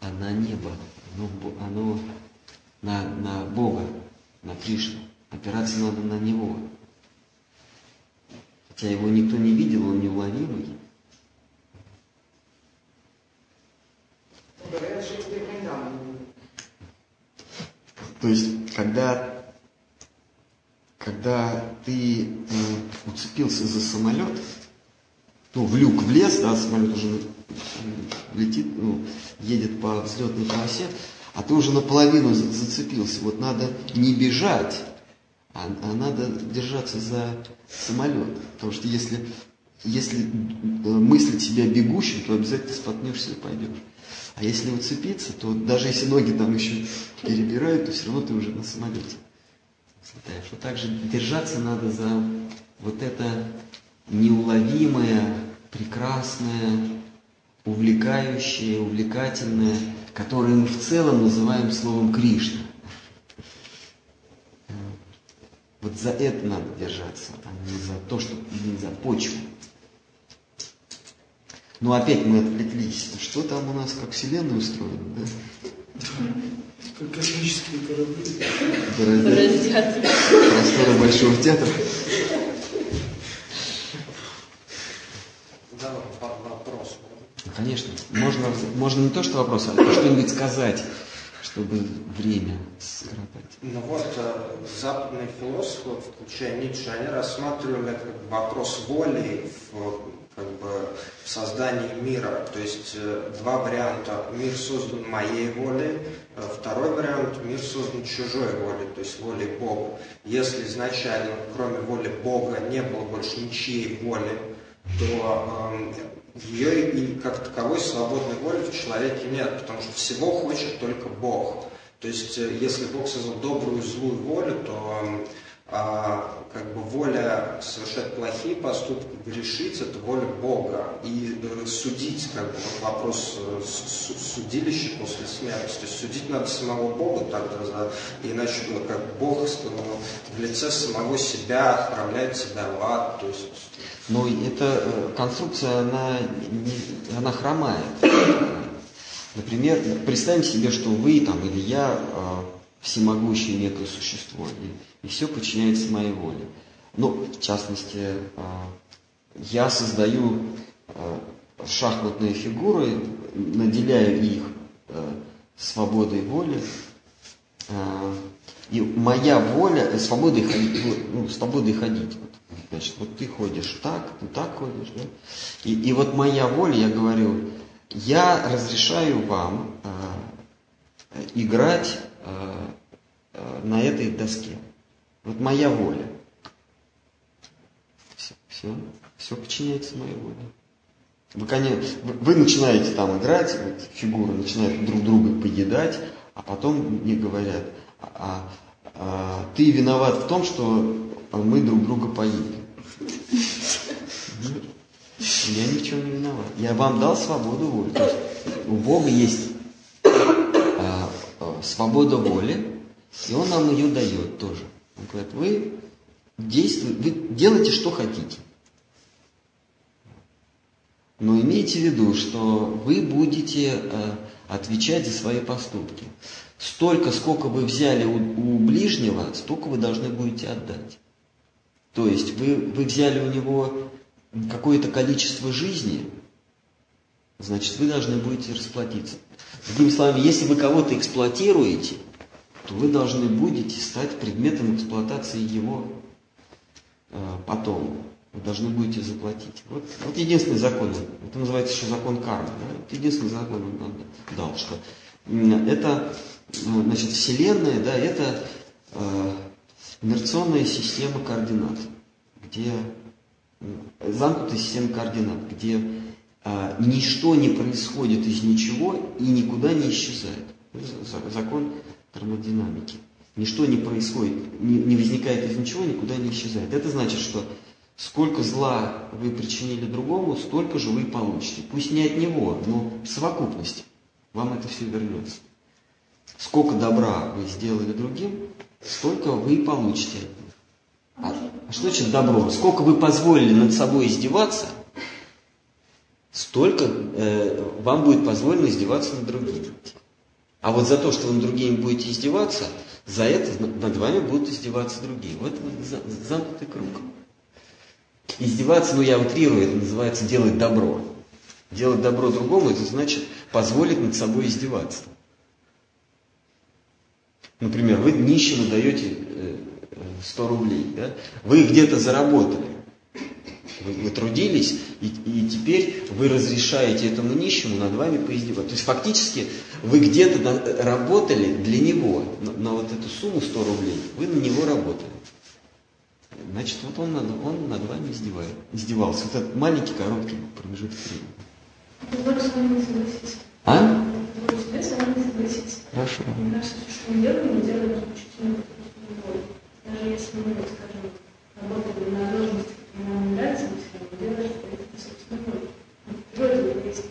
а на небо. Оно, бо- оно на, на Бога, на Кришну. Опираться надо на Него. Хотя его никто не видел, он неуловимый. То есть, когда когда ты э, уцепился за самолет, ну, в люк влез, да, самолет уже летит, ну, едет по взлетной полосе, а ты уже наполовину за- зацепился. Вот надо не бежать, а, а надо держаться за самолет. Потому что если, если э, мыслить себя бегущим, то обязательно споткнешься и пойдешь. А если уцепиться, то даже если ноги там еще перебирают, то все равно ты уже на самолете взлетаешь. Вот так же держаться надо за вот это неуловимое, прекрасное, увлекающее, увлекательное, которое мы в целом называем словом Кришна. Вот за это надо держаться, а не за то, что не за почву. Ну опять мы отвлеклись. Что там у нас, как Вселенная устроена, да? Как космические корабли. Бороздят просторы Большого театра. Да, по- вопрос. Конечно, можно, можно не то, что вопрос, а что-нибудь сказать, чтобы время скоротать. Ну вот, э, западные философы, включая Ницше, они рассматривали как вопрос воли в, как бы, в создании мира. То есть э, два варианта. Мир создан моей волей, э, второй вариант – мир создан чужой волей, то есть волей Бога. Если изначально, кроме воли Бога, не было больше ничьей воли, то эм, ее и как таковой свободной воли в человеке нет, потому что всего хочет только Бог. То есть, э, если Бог создал добрую и злую волю, то а, как бы воля совершать плохие поступки, грешить, это воля Бога. И э, судить, как бы вот вопрос э, су- су- судилища после смерти. То есть судить надо самого Бога тогда, за- иначе ну, как Бог э, в лице самого себя отправляет себя в ад. То есть Но эта э, конструкция, она, она хромает. Например, представим себе, что вы там или я э, всемогущее некое существо, и, и все подчиняется моей воле. Ну, в частности, э, я создаю э, шахматные фигуры, наделяю их свободой воли, и моя воля, э, свободой ходить, ну, свободой ходить. Вот, Значит, вот ты ходишь так, ты так ходишь, да? И, и вот моя воля, я говорю, я разрешаю вам э, играть э, на этой доске. Вот моя воля. Все, все, все подчиняется моей воле. Вы, конечно, вы начинаете там играть, вот фигуры начинают друг друга поедать, а потом мне говорят, а, а, а, ты виноват в том, что мы друг друга поели. Нет. Я ни в чем не виноват. Я вам дал свободу воли. То есть у Бога есть а, а, свобода воли, и Он нам ее дает тоже. Он говорит, вы действуете, вы делайте, что хотите. Но имейте в виду, что вы будете э, отвечать за свои поступки. Столько, сколько вы взяли у, у ближнего, столько вы должны будете отдать. То есть вы, вы взяли у него какое-то количество жизни, значит, вы должны будете расплатиться. Другими словами, если вы кого-то эксплуатируете, то вы должны будете стать предметом эксплуатации его э, потом. Вы должны будете заплатить. Вот, вот единственный закон, это называется еще закон кармы. Да? Это единственный закон он дал, что это, ну, значит, Вселенная, да, это э, инерционная система координат, где м, замкнутая система координат, где э, ничто не происходит из ничего и никуда не исчезает. За- Закон термодинамики. Ничто не происходит, не, не возникает из ничего, никуда не исчезает. Это значит, что сколько зла вы причинили другому, столько же вы получите. Пусть не от него, но в совокупности вам это все вернется. Сколько добра вы сделали другим, столько вы получите. А, а что значит добро? Сколько вы позволили над собой издеваться, столько э, вам будет позволено издеваться над другими. А вот за то, что вы над другими будете издеваться, за это над вами будут издеваться другие. Вот за- замкнутый круг. Издеваться, ну я утрирую, это называется делать добро. Делать добро другому, это значит позволить над собой издеваться. Например, вы нищему даете э, э, 100 рублей, да? Вы где-то заработали. Вы, вы трудились, и, и теперь вы разрешаете этому нищему над вами поиздеваться. То есть фактически вы где-то на- работали для него на, на вот эту сумму 100 рублей, вы на него работали. Значит, вот он он над вами издевает, издевался. Вот этот маленький короткий промежуток времени. Позволю с вами не согласиться. А? Позволю себе с вами не согласиться. Хорошо. Мне кажется, что мы делаем, мы делаем исключительно. Даже если мы, скажем, работали на должности, которая нам не нравится, мы все равно делаем это по собственной воле. В природе есть.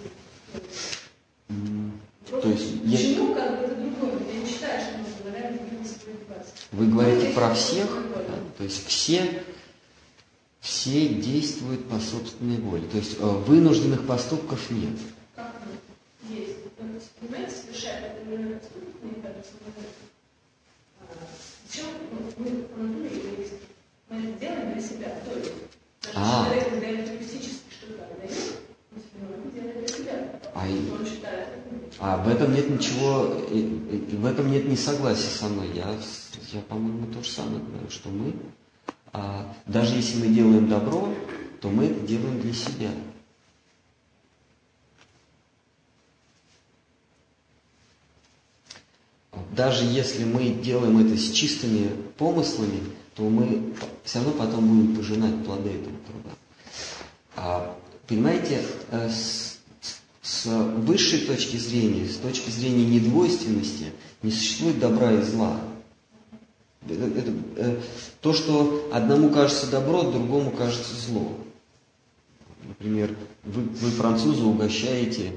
То есть Почему как бы это другое? Я не считаю, что мы одеваться. Вы говорите про всех, да? то есть все, все действуют по собственной воле. То есть э, вынужденных поступков нет. Как есть? Поступок, мне кажется, а, Зачем мы по натуре эгоисты? Мы это делаем для себя только. Даже А. человек, когда альтруистически что-то отдает, мы все равно это делаем для себя. А и- Он считает это А в этом нет ничего, в этом нет несогласия со мной. Я, я по-моему, то же самое говорю, что мы, а, даже если мы делаем добро, то мы это делаем для себя. Даже если мы делаем это с чистыми помыслами, то мы все равно потом будем пожинать плоды этого труда. А, понимаете, э, с, с высшей точки зрения, с точки зрения недвойственности, не существует добра и зла. Это- это, э, то, что одному кажется добро, другому кажется зло. Например, вы, вы француза угощаете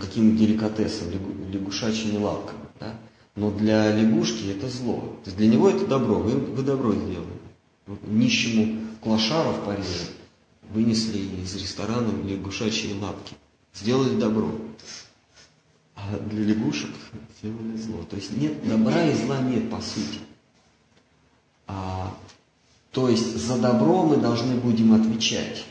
каким-нибудь деликатесом, лягу- лягушачьими лапками, да? но для лягушки это зло. То есть для него это добро, вы, вы добро сделали. Нищему клошару в Париже вынесли из ресторана лягушачьи лапки. Сделали добро. А для лягушек сделали зло. То есть нет добра и зла нет по сути. А, то есть за добро мы должны будем отвечать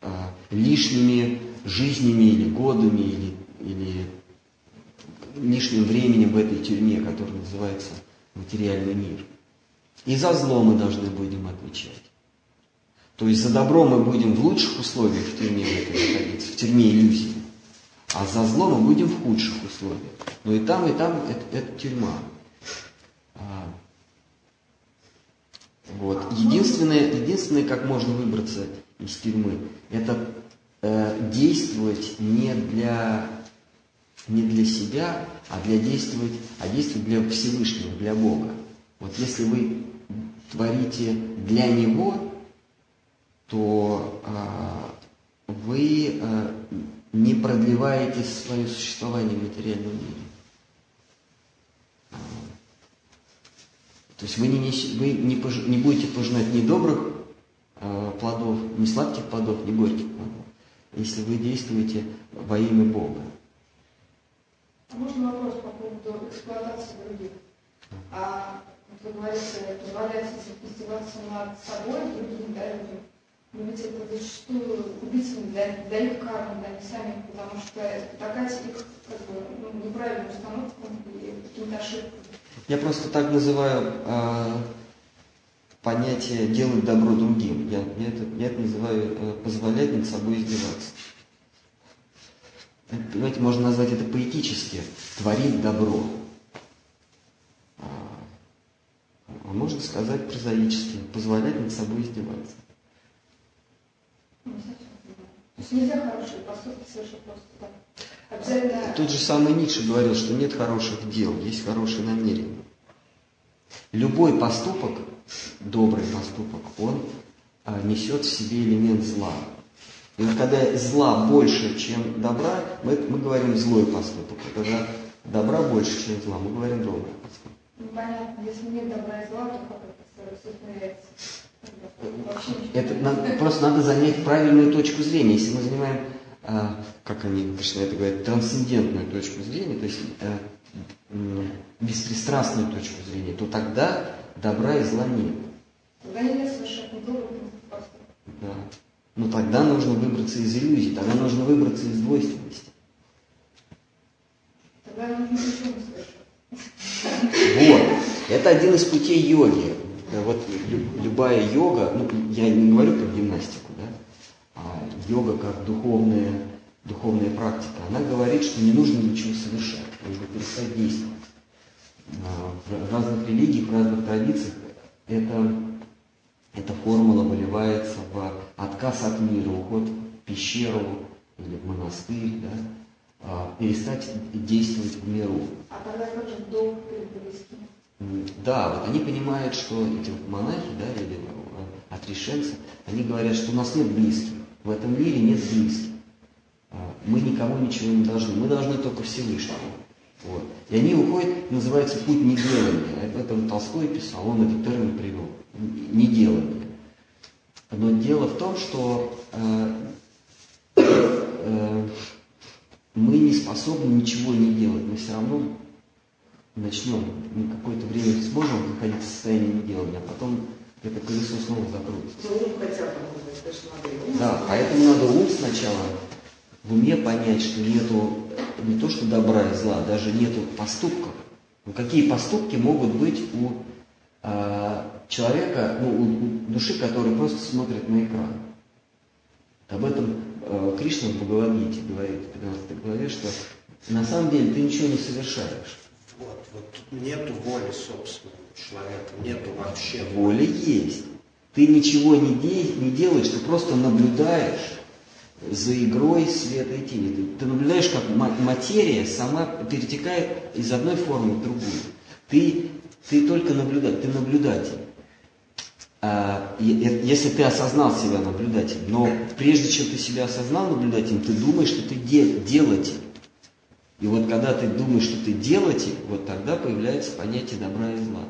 а, лишними жизнями или годами или, или лишним временем в этой тюрьме, которая называется материальный мир. И за зло мы должны будем отвечать. То есть за добро мы будем в лучших условиях в тюрьме находиться, в тюрьме иллюзии. А за зло мы будем в худших условиях. Но и там, и там это, это тюрьма. А, вот. Единственное, единственное, как можно выбраться из тюрьмы, это э, действовать не для, не для себя, а для действовать, а действовать для Всевышнего, для Бога. Вот если вы творите для Него, то а, вы а, не продлеваете свое существование в материальном мире. А, То есть вы не, вы не, пож- не будете пожинать ни добрых а, плодов, ни сладких плодов, ни горьких плодов, если вы действуете во имя Бога. А можно вопрос по поводу эксплуатации других? А вот вы говорите, позволяете издеваться над собой, другим, да, людям. Но ведь это зачастую убийцами для, для их кармы, да, не сами, потому что это их как бы, ну, неправильным установкам и каким-то ошибкам. Я просто так называю а, понятие делать добро другим. Я, я это, я это называю э, позволять над собой издеваться. Понимаете, можно назвать это поэтически, творить добро. А, а можно сказать прозаически, позволять над собой издеваться. Ну, не совсем понимаю. То есть нельзя хорошие поступки совершить просто так. Обязательно... Тот же самый Ницше говорил, что нет хороших дел, есть хорошие намерения. Любой поступок, добрый поступок, он а, несет в себе элемент зла. И вот когда зла больше, чем добра, мы, мы говорим злой поступок. А когда добра больше, чем зла, мы говорим добрый поступок. Непонятно, если нет добра и зла, то как это? Вообще ничего Это надо- просто надо занять правильную точку зрения. Если мы занимаем, а, как они точно это говорят, трансцендентную точку зрения, то есть э, м, беспристрастную точку зрения, то тогда добра и зла нет. Тогда нельзя совершать недобрый поступок. Да. Но тогда нужно выбраться из иллюзий, тогда нужно выбраться из двойственности. Тогда нужно ничего не совершать. Вот. Это один из путей йоги. Э, Вот лю- любая йога, ну, я не говорю про гимнастику, да, а йога как духовная, духовная практика, она говорит, что не нужно ничего совершать, нужно перестать действовать. А, В разных религиях, в разных традициях это, эта формула выливается в отказ от мира, уход в пещеру или в монастырь, да, а, перестать действовать в миру. А тогда же долг перед близким? Да, вот они понимают, что эти монахи, да, или э, отрешенцы, они говорят, что у нас нет близких, в этом мире нет близких. А, Мы никому ничего не должны, мы должны только Всевышнему. Вот. И они уходят, называется путь неделания. Это вот Толстой писал, он этот термин привел. Неделание. Но дело в том, что э, э, мы не способны ничего не делать. Мы все равно начнем, мы какое-то время сможем выходить из состояния неделания, а потом это колесо снова закрутится. Ну, ум хотя бы, надо и ум Да, поэтому надо ум сначала в уме понять, что нету не то что добра и зла, даже нету поступков. Ну, какие поступки могут быть у а, человека, ну, у, у души, который просто смотрит на экран? Об этом э, Кришна в Бхагавадгите говорит в 15 главе, что на самом деле ты ничего не совершаешь. Вот, вот нету воли собственного человека, нету вообще Воля есть. Ты ничего не, де- не делаешь, ты просто наблюдаешь за игрой света и тени. Ты, ты наблюдаешь, как ма- материя сама перетекает из одной формы в другую. Ты, ты только наблюдатель, ты наблюдатель. А, если ты осознал себя наблюдателем, но прежде чем ты себя осознал наблюдателем, ты думаешь, что ты де- делатель. И вот когда ты думаешь, что ты делатель, вот тогда появляется понятие добра и зла.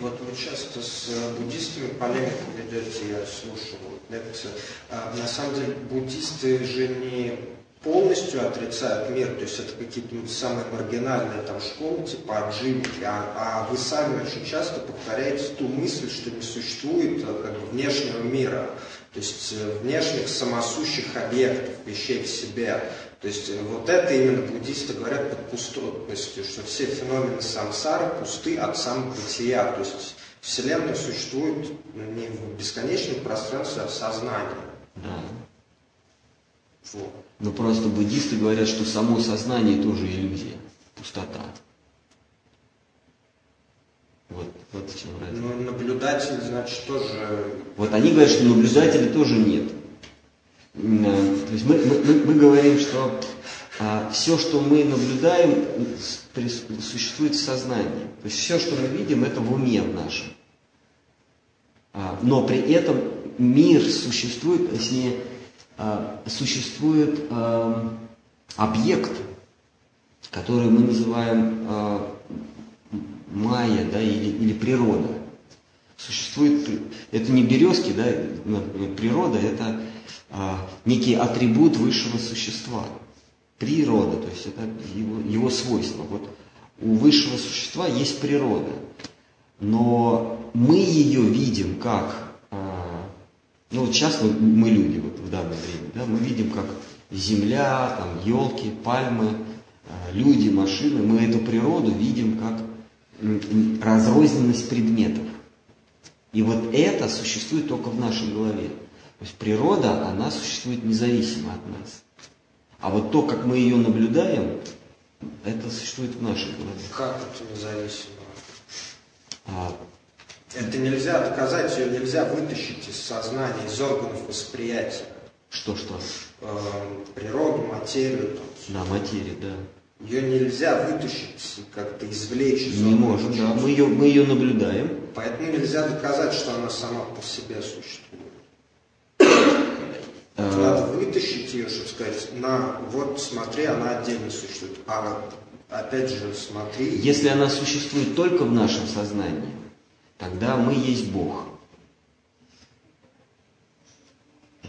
Вот вы часто с э, буддистами полемику ведете, я слушал лекции. А, на самом деле буддисты же не полностью отрицают мир, то есть это какие-то самые маргинальные там школы, типа адживики, а, а вы сами очень часто повторяете ту мысль, что не существует э, как бы, внешнего мира, то есть э, внешних самосущих объектов, вещей в себе. То есть э, вот это именно буддисты говорят под пустотностью, что все феномены самсары пусты от самобытия. То есть Вселенная существует не в бесконечном пространстве, а в сознании. Да. Вот. Но просто буддисты говорят, что само сознание тоже иллюзия, пустота. Вот, вот в чем разница. Но наблюдатель, значит, тоже... Вот они говорят, что наблюдателя тоже нет. Э, То есть мы, мы, мы- говорим, что все, что мы наблюдаем, существует в сознании. То есть все, что мы видим, это в уме в нашем. А, Но при этом мир существует, точнее, а, существует а, объект, который мы называем а, майя, да, или, или природа. Существует, это не березки, да, природа, это а, некий атрибут высшего существа. Природа, то есть это его, его свойство. Вот у высшего существа есть природа, но мы ее видим как, а, ну вот сейчас мы, мы люди вот в данное время, да, мы видим как земля, там елки, пальмы, а, люди, машины, мы эту природу видим как разрозненность предметов. И вот это существует только в нашей голове. То есть природа, она существует независимо от нас. А вот то, как мы ее наблюдаем, это существует в нашей голове. Как это независимо? А, Это нельзя доказать, ее нельзя вытащить из сознания, из органов восприятия. что-что? Эм, природу, материю. там. Да, материя, да. Ее нельзя вытащить, как-то извлечь из Не можем, да. Мы ее, мы ее наблюдаем. Поэтому нельзя доказать, что она сама по себе существует. А, Надо вытащить ее, чтобы сказать, на, вот смотри, она отдельно существует. А опять же, смотри. Если она существует только в нашем сознании, тогда мы есть Бог.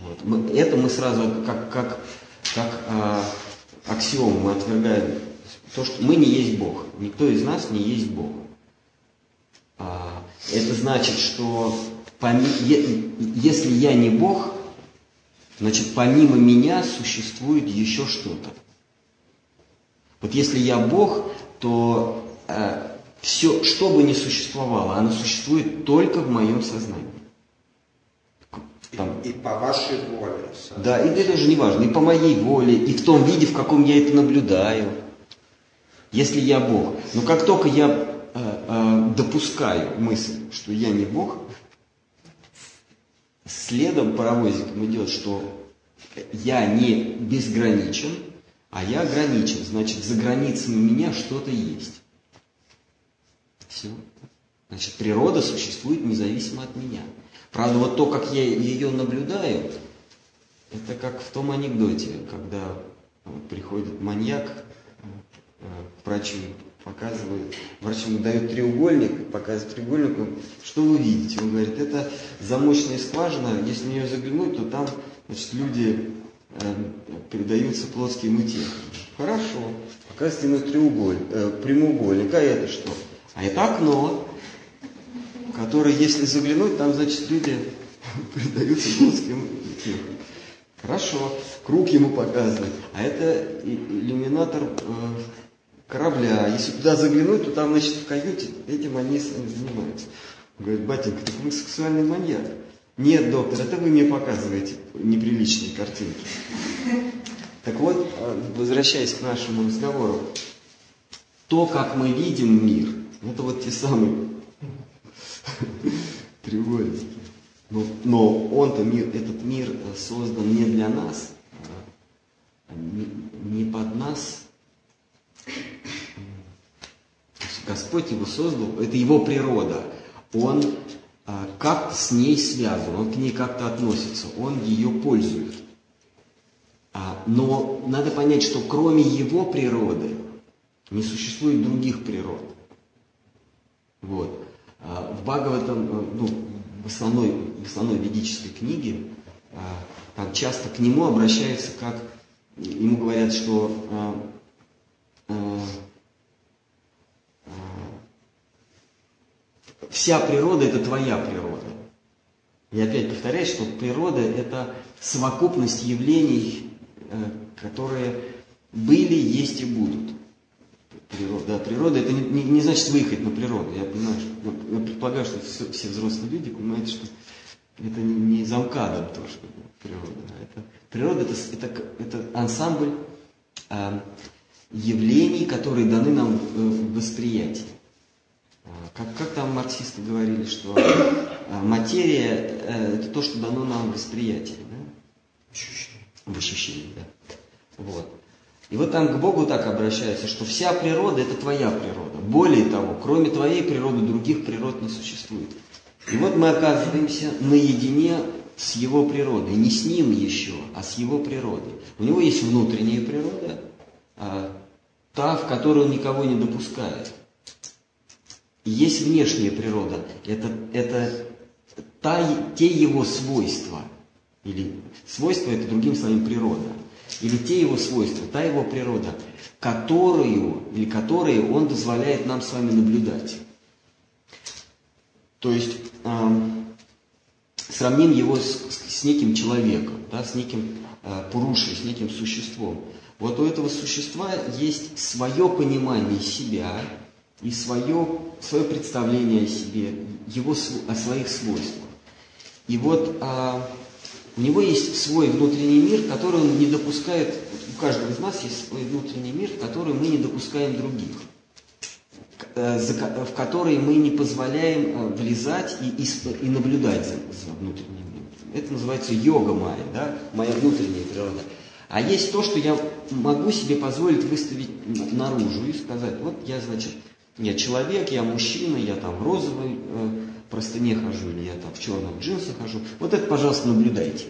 Вот. Мы- это мы сразу как, как, как а, аксиому мы отвергаем то, что мы не есть Бог. Никто из нас не есть Бог. А, это значит, что поми- е- если я не Бог, значит помимо меня существует еще что-то. Вот если я Бог, то э, все, что бы ни существовало, оно существует только в моем сознании. И, и по вашей воле. Да, и это же не важно, и по моей воле, и в том виде, в каком я это наблюдаю. Если я Бог. Но как только я э, э, допускаю мысль, что я не Бог, следом паровозиком идет, что я не безграничен, а я ограничен. Значит, за границами меня что-то есть. Все. Значит, природа существует независимо от меня. Правда, вот то, как я ее наблюдаю, это как в том анекдоте, когда приходит маньяк э, врачу, показывает, врач ему дает треугольник, показывает треугольник, что вы видите? Он говорит, это замочная скважина, если в нее заглянуть, то там значит, люди э, передаются плотским утехам. Хорошо, показывает ему треугольник, э, прямоугольник, а это что? А это окно который, если заглянуть, там, значит, люди предаются плотским утехам. Хорошо, круг ему показывает, а это иллюминатор э, корабля. Если туда заглянуть, то там, значит, в каюте этим они занимаются. Говорит, батенька, ты вы сексуальный маньяк. Нет, доктор, это вы мне показываете неприличные картинки. Так вот, э, возвращаясь к нашему разговору, то, как мы видим мир, это вот те самые треугольники. Но, но он-то мир, этот мир создан не для нас, а не, не под нас. Господь его создал, это его природа. Он а, как с ней связан, он к ней как-то относится, он ее пользует. А, но надо понять, что кроме его природы не существует других природ. Вот. А, в Бхагаватам, э, ну, в основной, в основной ведической книге, а, там часто к нему обращаются как, ему говорят, что а, вся природа это твоя природа. И опять повторяю, что природа это совокупность явлений, э, которые были, есть и будут природа. Да, природа это не, не, не значит выехать на природу. Я понимаю, что, ну, я предполагаю, что все, все взрослые люди понимают, что это не, не замкадом то, что природа. А это, природа это, это, это ансамбль э, явлений, которые даны нам в восприятии. А, как, как там марксисты говорили, что э, материя э, это то, что дано нам в восприятии. Да? В ощущении, да. Вот. И вот там к Богу так обращаются, что вся природа – это твоя природа. Более того, кроме твоей природы других природ не существует. И вот мы оказываемся наедине с его природой. Не с ним еще, а с его природой. У него есть внутренняя природа, а, та, в которую он никого не допускает. И есть внешняя природа. Это, это та, те его свойства. Или свойства – это, другим словом, природа или те его свойства, та его природа, которую или которые он дозволяет нам с вами наблюдать. То есть э, сравним его с, с неким человеком, да, с неким э, пурушей, с неким существом. Вот у этого существа есть свое понимание себя и свое, свое представление о себе, его, о своих свойствах. И вот э, у него есть свой внутренний мир, который он не допускает, у каждого из нас есть свой внутренний мир, который мы не допускаем других, э, в который мы не позволяем э, влезать и, и, и наблюдать за, за внутренним миром. Это называется йога майя, да? моя внутренняя природа. А есть то, что я могу себе позволить выставить наружу и сказать, вот я, значит, я человек, я мужчина, я там в розовой э, простыне хожу, или я там в черных джинсах хожу. Вот это, пожалуйста, наблюдайте.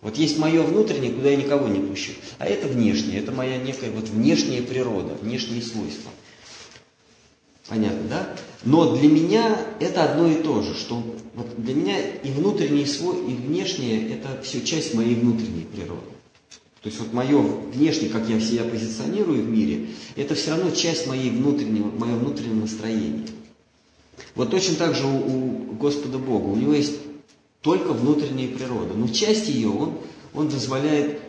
Вот есть мое внутреннее, куда я никого не пущу. А это внешнее, это моя некая вот внешняя природа, внешние свойства. Понятно, да? Но для меня это одно и то же, что вот для меня и внутреннее свой, и внешнее это все часть моей внутренней природы. То есть вот мое внешнее, как я себя позиционирую в мире, это все равно часть моей внутреннего, мое внутреннее настроение. Вот точно так же у, у Господа Бога. У него есть только внутренняя природа. Но часть ее он, он дозволяет,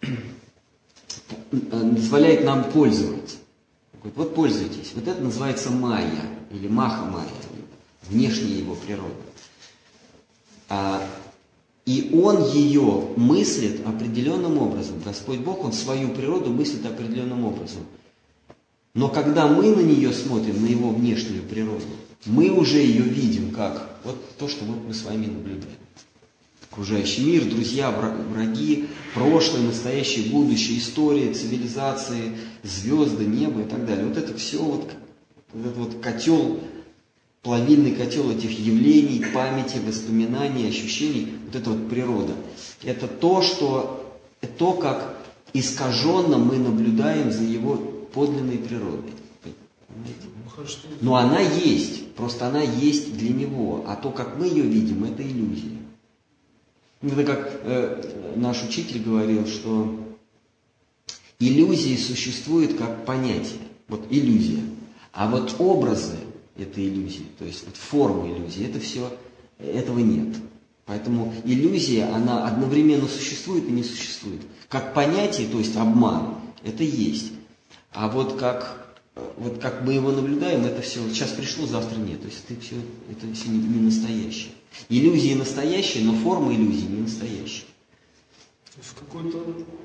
дозволяет нам пользоваться. Говорит, вот пользуйтесь. Вот это называется майя или маха майя, внешняя его природа. А, и он ее мыслит определенным образом. Господь Бог, он свою природу мыслит определенным образом. Но когда мы на нее смотрим, на его внешнюю природу, мы уже ее видим как вот то, что вот мы с вами наблюдаем. Окружающий мир, друзья, враги, прошлое, настоящее, будущее, история, цивилизации, звезды, небо и так далее. Вот это все вот, вот этот вот котел, плавильный котел этих явлений, памяти, воспоминаний, ощущений, вот это вот природа. Это то, что, то, как искаженно мы наблюдаем за его подлинной природой. Но она есть, просто она есть для него, а то, как мы ее видим, это иллюзия. Это как э, наш учитель говорил, что иллюзии существуют как понятие, вот иллюзия. А вот образы это иллюзии, то есть вот форма иллюзии, это все, этого нет. Поэтому иллюзия, она одновременно существует и не существует. Как понятие, то есть обман, это есть. А вот как вот как мы его наблюдаем, это все сейчас пришло, завтра нет. То есть это все, это все не, не настоящее. Иллюзии настоящие, но форма иллюзии не настоящая.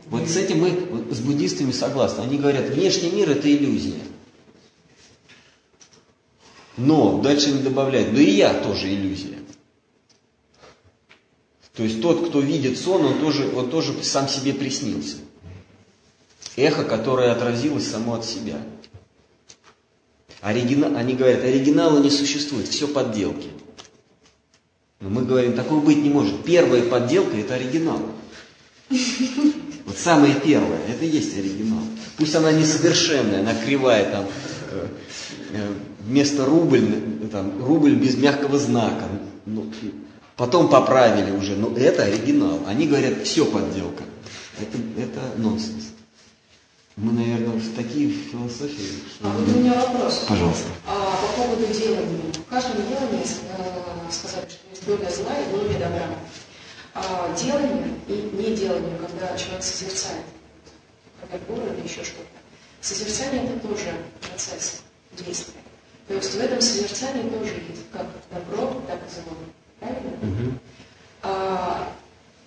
Вот с этим мы вот, с буддистами согласны. Они говорят, внешний мир это иллюзия. Но дальше они добавляют, да и я тоже иллюзия. То есть тот, кто видит сон, он тоже, он тоже сам себе приснился. Эхо, которое отразилось само от себя. Оригина... Они говорят, оригинала не существует, все подделки. Но мы говорим, такого быть не может. Первая подделка – это оригинал. Вот самое первое, это и есть оригинал. Пусть она несовершенная, она кривая, там, э, э, вместо рубль, там, рубль без мягкого знака. Ну, потом поправили уже, но это оригинал. Они говорят, все подделка. Это, это нонсенс. Мы, наверное, в такие философии. А вот у меня вопрос. Пожалуйста. А, по поводу делания. В каждом делании э, сказали, что есть доля зла и доля добра. А, делание и неделание, когда человек созерцает, горы или еще что-то. Созерцание это тоже процесс действия. То есть в этом созерцании тоже есть как добро, так и зло. Правильно? Угу. А,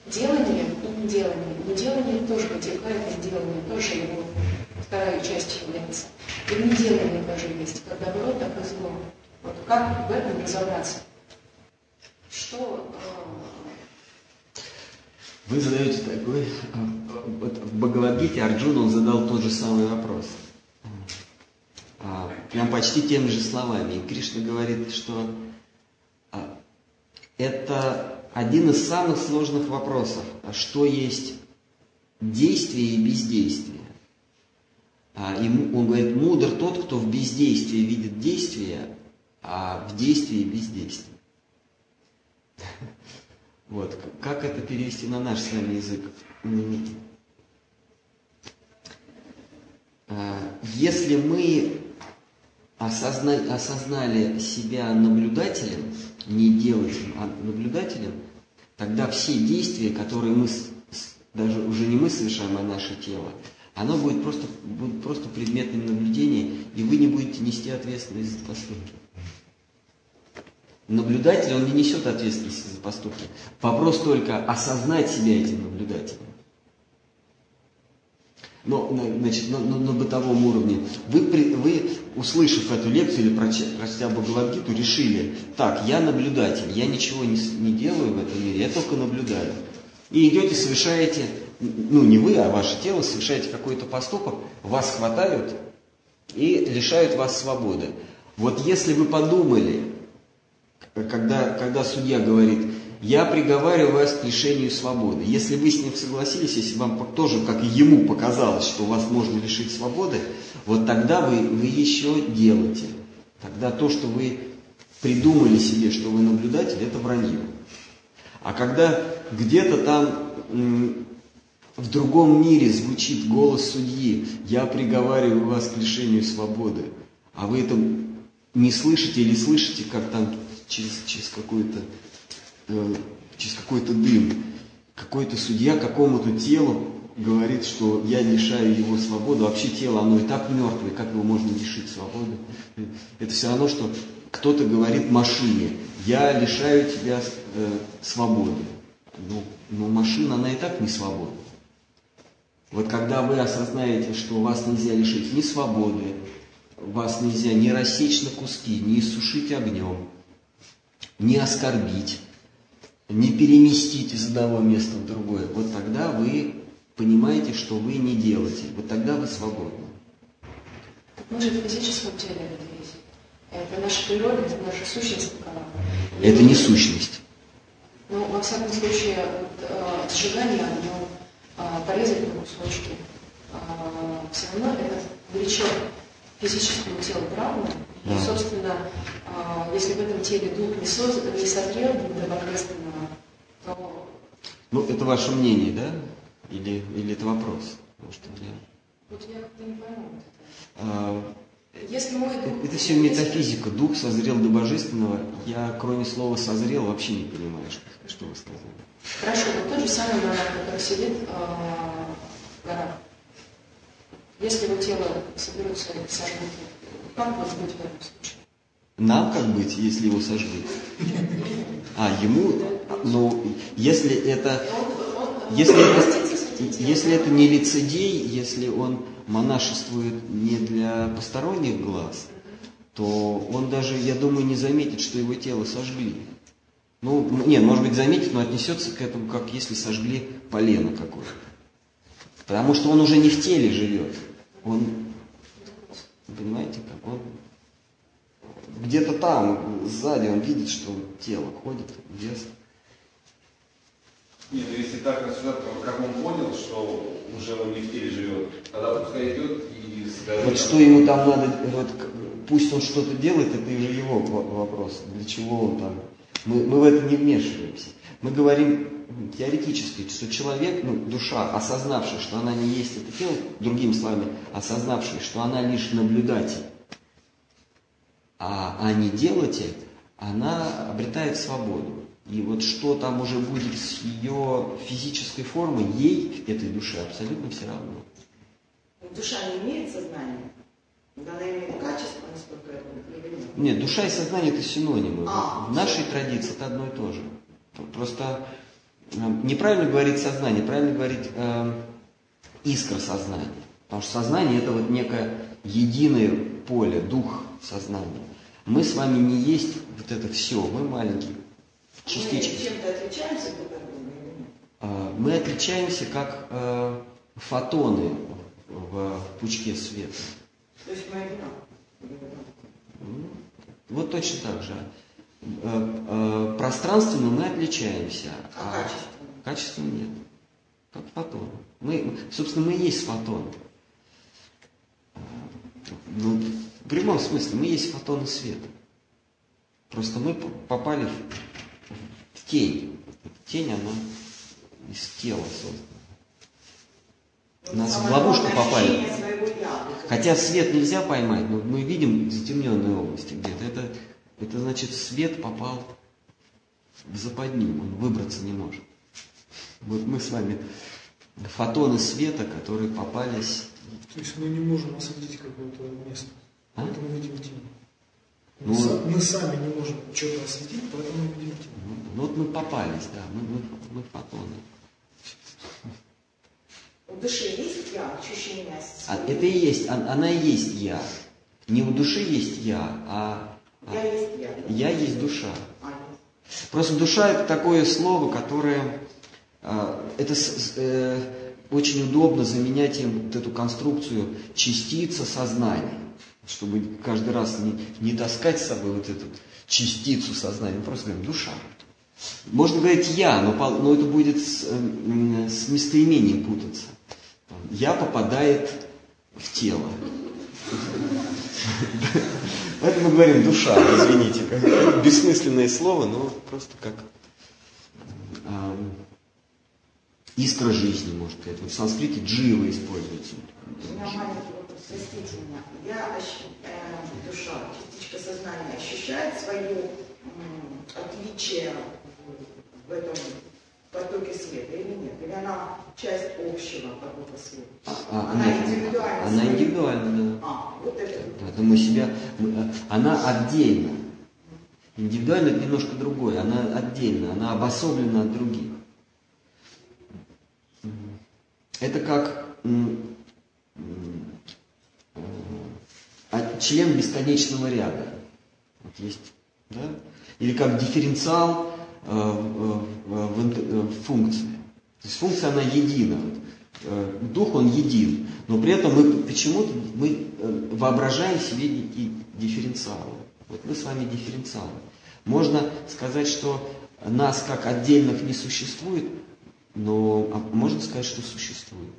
делание неделание. Неделание тоже вытекает из делания, тоже его вторая часть является. И в неделании тоже есть, как добро, так и зло. Вот как в этом разобраться? Что... Э... Вы задаете такой... Вот в Бхагавадгите Арджуна он задал тот же самый вопрос. А, прям почти теми же словами. И Кришна говорит, что а, это один из самых сложных вопросов. А что есть действие и бездействие? А, и он говорит, мудр тот, кто в бездействии видит действие, а в действии бездействие. Вот, как это перевести на наш с вами язык? А, если мы осознали, осознали себя наблюдателем, не делателем, а наблюдателем, тогда все действия, которые мы, даже уже не мы совершаем, а наше тело, оно будет просто, будет просто предметным наблюдения, и вы не будете нести ответственность за поступки. Наблюдатель, он не несет ответственности за поступки. Вопрос только осознать себя этим наблюдателем. Но, значит, на, на, на бытовом уровне. Вы, вы, услышав эту лекцию или прочтя Бхагавадгиту, решили, так, я наблюдатель, я ничего не, не делаю в этом мире, я только наблюдаю. И идете, совершаете, ну не вы, а ваше тело, совершаете какой-то поступок, вас хватают и лишают вас свободы. Вот если вы подумали, когда, когда судья говорит, я приговариваю вас к лишению свободы. Если вы с ним согласились, если вам тоже, как и ему, показалось, что вас можно лишить свободы, вот тогда вы, вы еще делаете. Тогда то, что вы придумали себе, что вы наблюдатель, это вранье. А когда где-то там в другом мире звучит голос судьи, я приговариваю вас к лишению свободы, а вы это не слышите или слышите, как там через, через какую-то Э, через какой-то дым. Какой-то судья какому-то телу говорит, что я лишаю его свободы, вообще тело, оно и так мертвое, как его можно лишить свободы? Это все равно, что кто-то говорит машине, я лишаю тебя э, свободы. Ну, но машина, она и так не свободна. Вот когда вы осознаете, что вас нельзя лишить ни свободы, вас нельзя ни рассечь на куски, ни иссушить огнем, ни оскорбить, не переместить из одного места в другое, вот тогда вы понимаете, что вы не делаете, вот тогда вы свободны. Мы же в физическом теле это наша природа, это наша сущность такова. Это не сущность. Ну, во всяком случае, вот, э, сжигание огнем, э, порезать на кусочки, э, все равно это влечет физическому телу И, Да. собственно, э, если в этом теле дух не, соз- не созрел до божественного, то Ну, это ваше мнение, да? Или, или это вопрос? Что я... вот я как-то не пойму. А, Если мой дух... Это все метафизика. Дух созрел до божественного. Я, кроме слова «созрел», вообще не понимаю, что, что вы сказали. Хорошо, вот тот же самый монах, который сидит э, в горах. Если его тело соберутся и сожгут, как вот быть в этом случае? Нам как быть, если его сожгли? А, ему? Ну, если это... Если это, если это не лицедей, если он монашествует не для посторонних глаз, то он даже, я думаю, не заметит, что его тело сожгли. Ну, нет, может быть, заметит, но отнесется к этому, как если сожгли полено какое-то. Потому что он уже не в теле живет. Он, понимаете, как он где-то там, сзади, он видит, что тело ходит, вес. Нет, ну если так рассуждать, как он понял, что уже он не в теле живет, тогда пускай идет и сгорит. Вот что ему там надо, вот пусть он что-то делает, это уже его во- вопрос. Для чего он там? Мы, мы в это не вмешиваемся. Мы говорим теоретически, что человек, ну, душа, осознавшая, что она не есть это тело, другими словами, осознавшая, что она лишь наблюдатель, а, а не делатель, она обретает свободу. И вот что там уже будет с ее физической формой, ей, этой душе, абсолютно все равно. Душа не имеет сознания? Она имеет качество, насколько я или нет? Душа и сознание это синонимы. А, в нашей традиции это одно и то же. Просто э, неправильно говорить сознание, правильно говорить э, искра сознания. Потому что сознание это вот некое единое поле, дух сознания. Мы с вами не есть вот это все, мы маленькие, Мы частички. чем-то отличаемся друг от друга? Э, Мы отличаемся как э, фотоны в пучке света. То есть мы одинаковые. Вот точно так же. Э, э, Пространственно мы отличаемся, А качество? качества нет. Как фотон. Мы, собственно, мы и есть фотон. Ну, в прямом смысле, мы есть фотоны света. Просто мы попали в, в тень. Тень, она из тела создана. Нас в ловушку попали. Хотя свет нельзя поймать, но мы видим затемненные области где-то. Это, это значит, свет попал в западню, он выбраться не может. Вот мы с вами фотоны света, которые попались... То есть мы не можем осветить какое-то место, А? поэтому видим тень. Ну, Мы, са- мы сами не можем что-то осветить, поэтому видим тень. Ну, вот мы попались, да, мы, мы, мы фотоны. У души есть я, ощущение А это и есть, он- она и есть я. Не у души есть я, а, а Я есть я. я есть душа. А. Просто душа это такое слово, которое а, это э, очень удобно заменять им вот эту конструкцию частица сознания, чтобы каждый раз не, не таскать с собой вот эту частицу сознания, мы просто говорим душа. Можно говорить я, но, но это будет с, э, с местоимением путаться. Я попадает в тело. Поэтому мы говорим душа, извините, как бессмысленное слово, но просто как ам, искра жизни, может сказать. Вот в санскрите джива используется. У меня маленький вопрос, простите меня. Я, э, душа, частичка сознания, ощущает свое м, отличие в этом потоке света или нет? Или она часть общего потока света? А, Она нет, индивидуальна Она своей. индивидуальна, да. А, вот это. Это мы себя, мы, э, она отдельно. Индивидуально это немножко другое, она отдельно, она обособлена от других. Это как а- член бесконечного ряда. Вот есть, да? Или как дифференциал э, э, в функции. То есть функция она едина. Э, Дух он един, но при этом мы почему-то мы э, воображаем себе некие дифференциалы. Вот мы с вами дифференциалы. Можно сказать, что нас как отдельных не существует, но а можно сказать, что существует.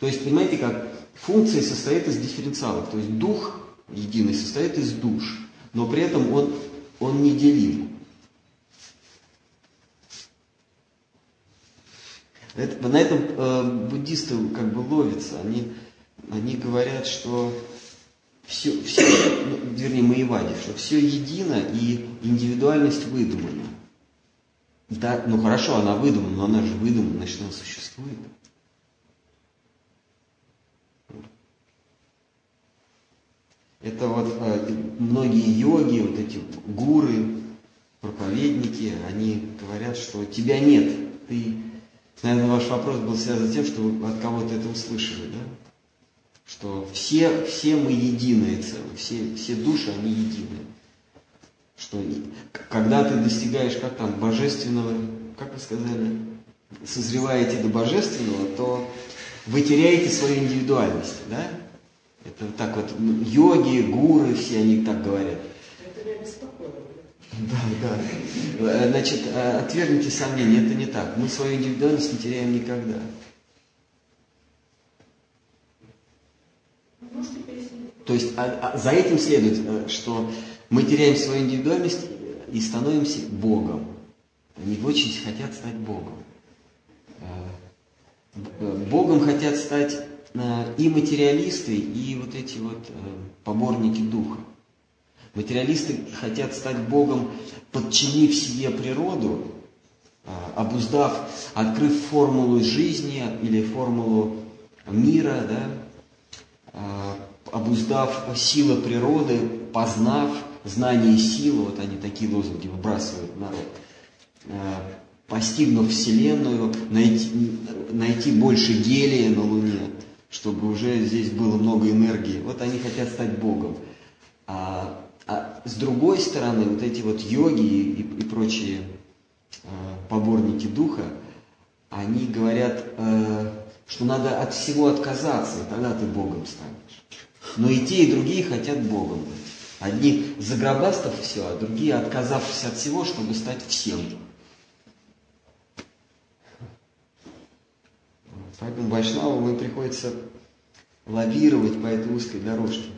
То есть, понимаете, как функция состоит из дифференциалов. То есть дух единый состоит из душ, но при этом он, он не делим. Это- на этом э, буддисты как бы ловятся. Они, они говорят, что все, все, ну, вернее, Маевади, что все едино и индивидуальность выдумана. Да, ну хорошо, она выдумана, но она же выдумана, значит, она существует. Это вот э, многие йоги, вот эти вот гуры, проповедники, они говорят, что тебя нет. Ты, наверное, ваш вопрос был связан с тем, что вы от кого-то это услышали, да? Что все, все мы единое целое, все, все души, они едины. Что когда ты достигаешь, как там, божественного, как вы сказали, созреваете до божественного, то вы теряете свою индивидуальность, да? Это так вот, йоги, гуры, все они так говорят. Да, да. Значит, э, отвергните сомнения, это не так. Мы свою индивидуальность не теряем никогда. То есть а- а за этим следует, э, что мы теряем свою индивидуальность и становимся Богом. Они очень хотят стать Богом. Э, Богом хотят стать и материалисты, и вот эти вот поборники духа. Материалисты хотят стать Богом, подчинив себе природу, э, обуздав, открыв формулу жизни или формулу мира, да, а, обуздав силы природы, познав знание силы, вот они такие лозунги выбрасывают народ, А, постигнув Вселенную, найти, найти больше гелия на Луне, чтобы уже здесь было много энергии. Вот они хотят стать Богом. А, а с другой стороны, вот эти вот йоги и, и прочие а, поборники духа, они говорят, э, что надо от всего отказаться, и тогда ты Богом станешь. Но и те, и другие хотят Богом быть. Одни загробастав все, а другие отказавшись от всего, чтобы стать всем. Поэтому Вайшнавам им приходится лавировать по этой узкой дорожке.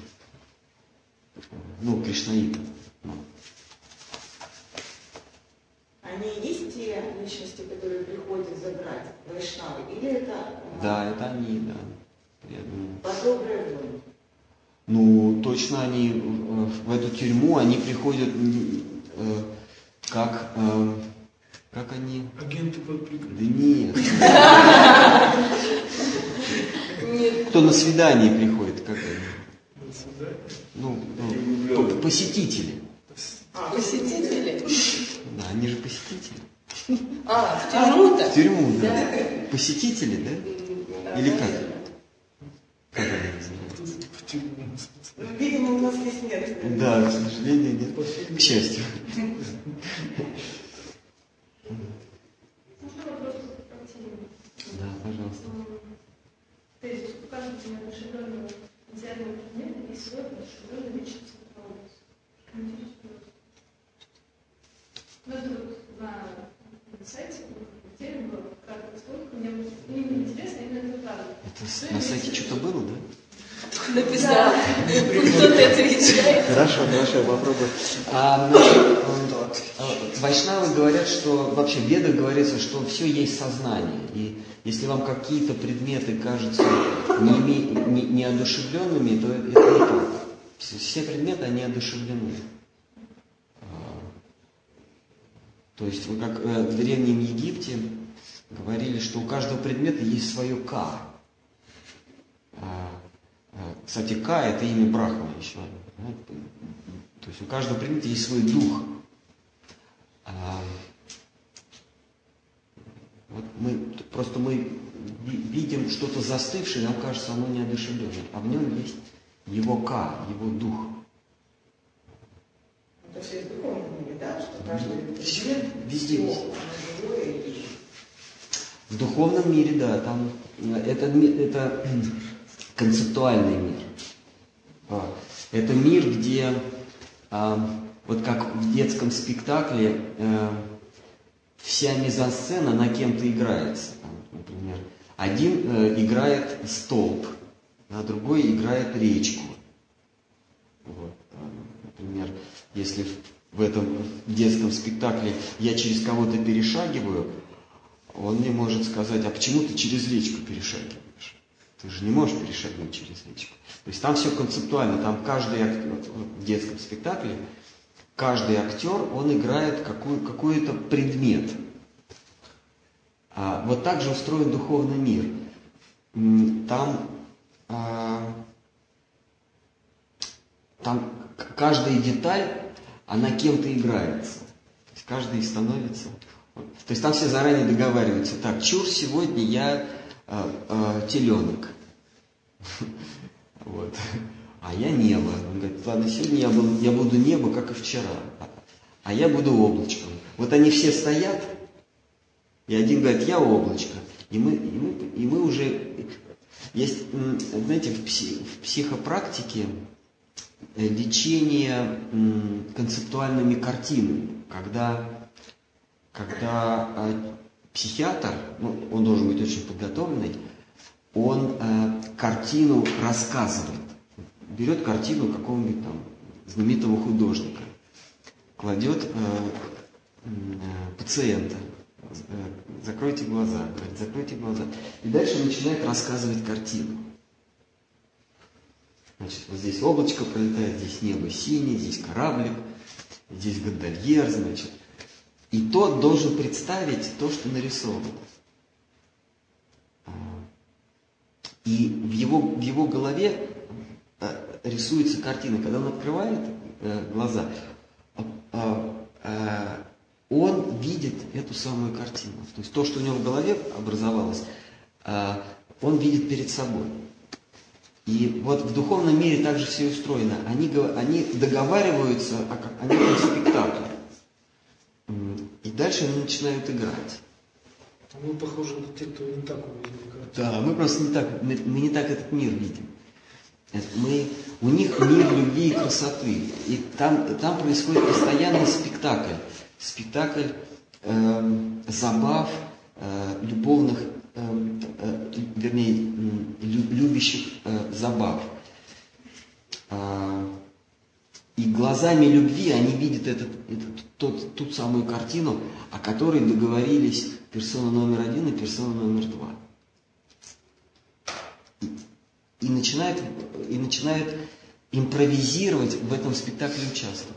Ну, кришнаитам. Ну. Они и есть те личности, которые приходят забрать вайшнавы, или это э, Да, это они, да. Я думаю. по доброй воле? Ну, точно они в эту тюрьму, они приходят э, как, э, как они... Агенты под прикрытием. Да нет. Кто на свидание приходит, как они? До свидания. Ну, ну, по- посетители. А, Посетители? Да, они же посетители. А, в тюрьму-то? В тюрьму, да. Посетители, да? Или как? Как они называются? В тюрьму. ну, видимо, у нас здесь нет. Да, к сожалению, нет. К счастью. Да, пожалуйста. Тезис указывается на одушевленного идеального предмета и свой личность образ. Интересует. Ну, это вот на сайте термин был, как сколько мне было именно интересно, именно это правда. Это с- на сайте что-то было, да? Написал. Кто-то отвечает. Хорошо, хорошо, я попробую. А, а, Вайшнавы говорят, что вообще в ведах говорится, что все есть сознание. И если вам какие-то предметы кажутся не не- неодушевленными, то это не так. Все- предметы, они одушевлены. А, То есть, вы как э, в Древнем Египте говорили, что у каждого предмета есть свое К. Кстати, К это имя Брахмана еще. да, То есть у каждого предмета есть свой дух. А, Вот мы, просто мы ви- видим что-то застывшее, нам кажется, оно неодушевленное, а в нем есть его К, его дух. Ну, То есть есть в духовном мире, да, что каждый Всё, предмет, везде есть. В духовном мире, да, там э, это, это концептуальный мир. А, Это мир, где а, вот как в детском спектакле э, вся мизансцена на кем-то играется. Например, один э, играет столб, а другой играет речку. Вот, например, если в этом детском спектакле я через кого-то перешагиваю, он мне может сказать, а почему ты через речку перешагиваешь? Ты же не можешь перешагнуть через речку. То есть там все концептуально, там каждый актер в детском спектакле, каждый актер, он играет какой, какой-то предмет. А вот так же устроен духовный мир. Там, а, там каждая деталь, она кем-то играется. То есть каждый становится... То есть там все заранее договариваются. Так, чур, сегодня я э, э, теленок. Вот. А я небо. Он говорит, ладно, сегодня я буду, я буду небо, как и вчера. А- А я буду облачком. Вот они все стоят, и один говорит, я облачко. И мы, и мы, и мы уже... Есть, знаете, в, пси- в психопрактике э, лечение концептуальными картинами, когда, когда э, психиатр, ну, он должен быть очень подготовленный, он э, картину рассказывает. Берет картину какого-нибудь там знаменитого художника, кладет э, э, пациента, э, закройте глаза, говорит, закройте глаза. И дальше начинает рассказывать картину. Значит, вот здесь облачко пролетает, здесь небо синее, здесь кораблик, здесь гондольер, значит. И тот должен представить то, что нарисовано. И в его, в его голове э, рисуется картина. Когда он открывает э, глаза, а, а, а, он видит эту самую картину. То есть то, что у него в голове образовалось, он видит перед собой. И вот в духовном мире также все устроено. Они, они договариваются о, как- спектакле. И дальше они начинают играть. Мы похожи на тех, кто не так увидел. Да, мы просто не так, мы, мы не так этот мир видим. Мы, у них мир любви и красоты. И там, там происходит постоянный спектакль. Спектакль эм, забав, э, любовных, эм, э, вернее, любящих э, забав. А, и глазами любви они видят этот, этот- тот, ту самую картину, о которой договорились персона номер один и персона номер два. И, и начинает, и начинает импровизировать в этом спектакле участвовать.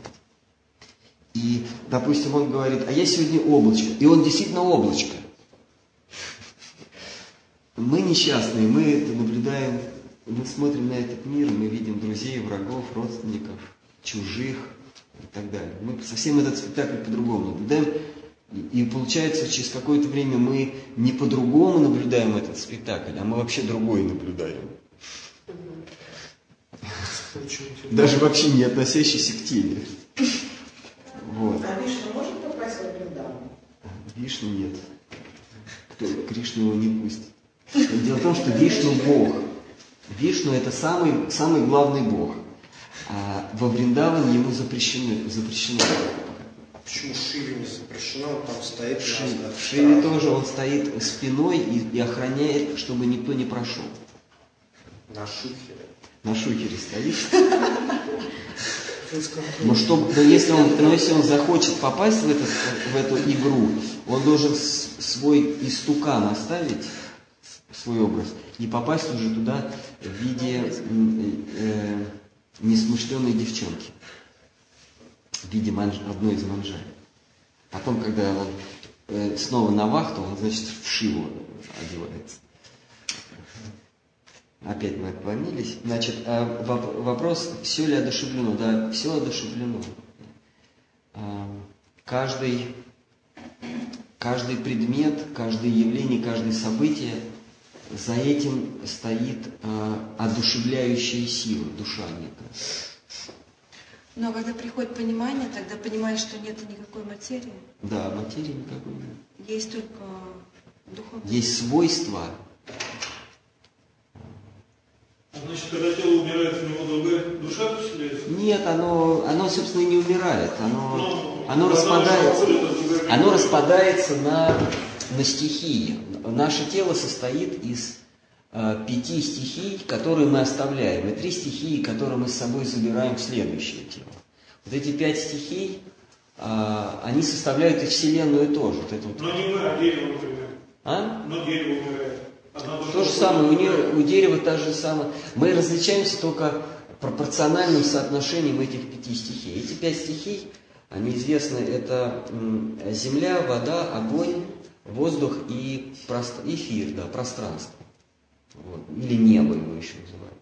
И, допустим, он говорит, а я сегодня облачко. И он действительно облачко. Мы несчастные, мы это наблюдаем, мы смотрим на этот мир, мы видим друзей, врагов, родственников, чужих и так далее. Мы совсем этот спектакль по-другому наблюдаем. И, и получается, через какое-то время мы не по-другому наблюдаем этот спектакль, а мы вообще другой наблюдаем. Даже вообще не относящийся к теме. Вот. А Вишна может попасть в Вриндаван? Вишну нет. Кто Кришну его не пустит. Дело в том, что Вишну Бог. Вишну это самый, самый главный Бог. А во Вриндаван ему запрещено, запрещено. Почему Шиве не запрещено? Он там стоит В как в Шиве тоже он стоит спиной и, и охраняет, чтобы никто не прошел. На шухере. На шухере стоит. Но, чтобы, но, если он, но если он захочет попасть в, этот, в эту игру, он должен свой истукан оставить, свой образ, и попасть уже туда в виде м, э, несмышленной девчонки, в виде манж- одной из манжай. Потом, когда он э, снова на вахту, он, значит, в Шиву одевается. Опять мы отклонились. Значит, а воп- вопрос, все ли одушевлено? Да, все одушевлено. А, Каждый, каждый предмет, каждое явление, каждое событие, за этим стоит а, одушевляющая сила, душа некая. Но когда приходит понимание, тогда понимаешь, что нет никакой материи, Да, материи никакой нет. есть только духовность. Есть свойства, А Значит, когда тело умирает, у него другая душа поселяется? Нет, оно, оно, собственно, не умирает. Оно, Ну, оно, распадается, оно уходит, распадается на, на стихии. Наше тело состоит из э, пяти стихий, которые мы оставляем, и три стихии, которые мы с собой забираем в следующее тело. Вот эти пять стихий, э, они составляют и Вселенную тоже. Вот это вот. Но не мы, а дерево, например. А? Но дерево умирает. Одна То же самое, у, нее, у дерева та же самая. Мы различаемся только пропорциональным соотношением этих пяти стихий. Эти пять стихий, они известны, это земля, вода, огонь, воздух и прост- эфир, да, пространство. Вот. Или небо его еще называют.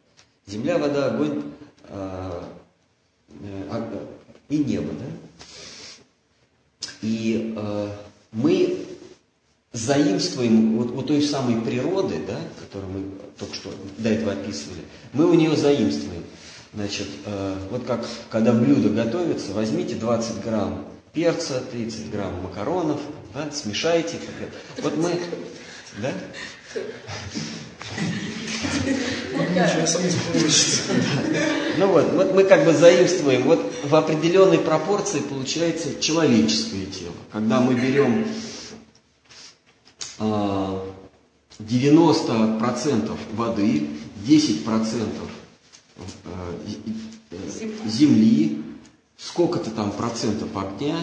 Земля, вода, огонь а, э, а, и небо, да? И э, мы заимствуем вот, вот той самой природы, да, которую мы только что до этого описывали, мы у нее заимствуем. Значит, э, вот как когда блюдо готовится, возьмите 20 грамм перца, 30 грамм макаронов, да, смешайте. Вот мы, да? Ну вот, вот мы как бы заимствуем, вот в определенной пропорции получается человеческое тело. Когда мы берем а, 90% воды, 10% э, э, земли, сколько-то там процентов огня,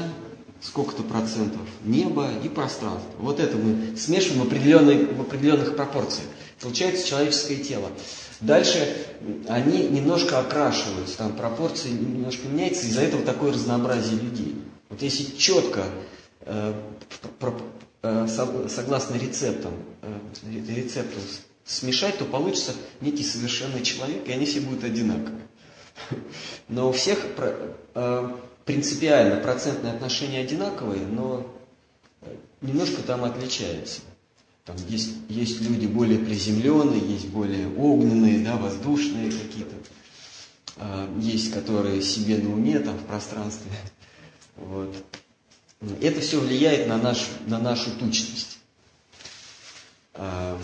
сколько-то процентов неба и пространства. Вот это мы смешиваем в, определенной, в определенных пропорциях. Получается человеческое тело. Дальше они немножко окрашиваются, там пропорции немножко меняются, из-за этого такое разнообразие людей. Вот если четко, э, э, со- согласно рецептам, э, рецепту смешать, то получится некий совершенный человек, и они все будут одинаковые. Но у всех принципиально процентные отношения одинаковые, но немножко там отличаются. Там есть, есть люди более приземленные, есть более огненные, да, воздушные какие-то. А, Есть, которые себе на уме, там, в пространстве. Вот. Это все влияет на, наш, на нашу тучность. А,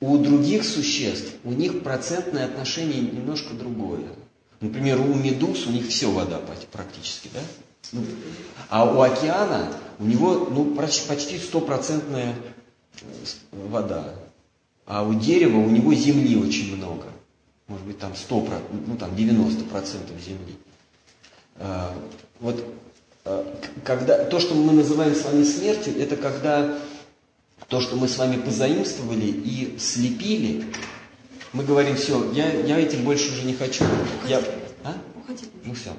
У других существ, у них процентное отношение немножко другое. Например, у медуз у них все вода практически, да? Ну, А у океана у него ну, почти стопроцентная э, вода. А у дерева у него земли очень много. Может быть, там 100, ну там 90% земли. А, Вот к- когда, то, что мы называем с вами смертью, это когда то, что мы с вами позаимствовали и слепили, мы говорим, все, я, я этим больше уже не хочу. Я, а? Уходи. Ну все.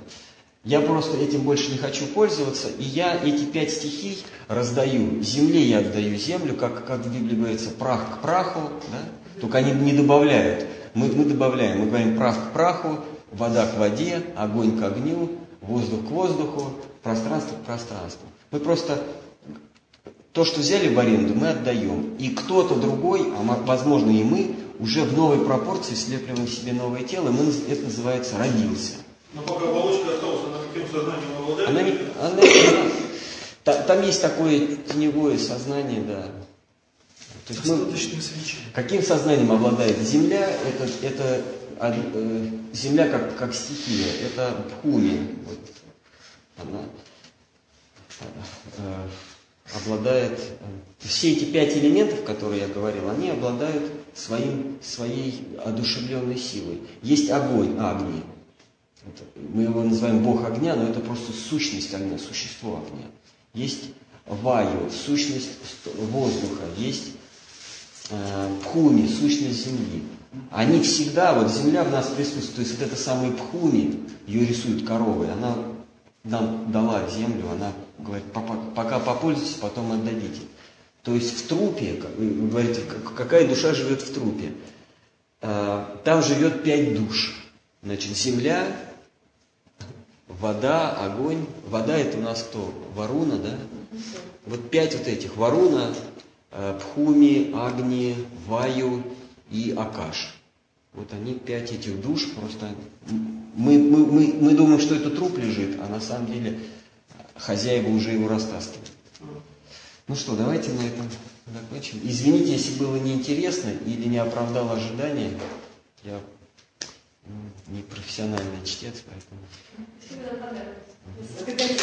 Я просто этим больше не хочу пользоваться, и я эти пять стихий раздаю. Земле я отдаю землю, как, как в Библии говорится, прах к праху, да? только они не добавляют. Мы, мы добавляем, мы говорим прах к праху, вода к воде, огонь к огню, воздух к воздуху, пространство к пространству. Мы просто то, что взяли в аренду, мы отдаем. И кто-то другой, а мо- возможно и мы, уже в новой пропорции слепливаем себе новое тело, мы, это называется родился. Но пока оболочка осталась, она каким сознанием обладает? Она не- она- она- та- там есть такое теневое сознание, да. То есть мы, каким сознанием обладает Земля? Это, это од- э, Земля как, как стихия, это Бхуми. Вот она э, обладает... э, все эти пять элементов, которые я говорил, они обладают своим, своей одушевленной силой. Есть огонь, Агни. Это- мы его называем Бог огня, но это просто сущность огня, существо огня. Есть Ваю, сущность воздуха, есть э, Пхуми, сущность земли. Они всегда, вот земля в нас присутствует, то есть вот эта самая Пхуми, ее рисуют коровой, она нам дала землю, она говорит, «Пока- попользуйтесь, потом отдадите. То есть в трупе, говорите, как- какая душа живет в трупе? А, Там живет пять душ. Значит, земля, вода, огонь. Вода это у нас кто? Варуна, да? Вот пять вот этих. Варуна, э, Пхуми, Агни, Ваю и Акаш. Вот они, пять этих душ, просто мы, мы, мы, мы думаем, что это труп лежит, а на самом деле хозяева уже его растаскивают. Ну что, давайте на этом закончим. Извините, если было неинтересно или не оправдал ожидания. Я м, не профессиональный чтец, поэтому... Благодарю.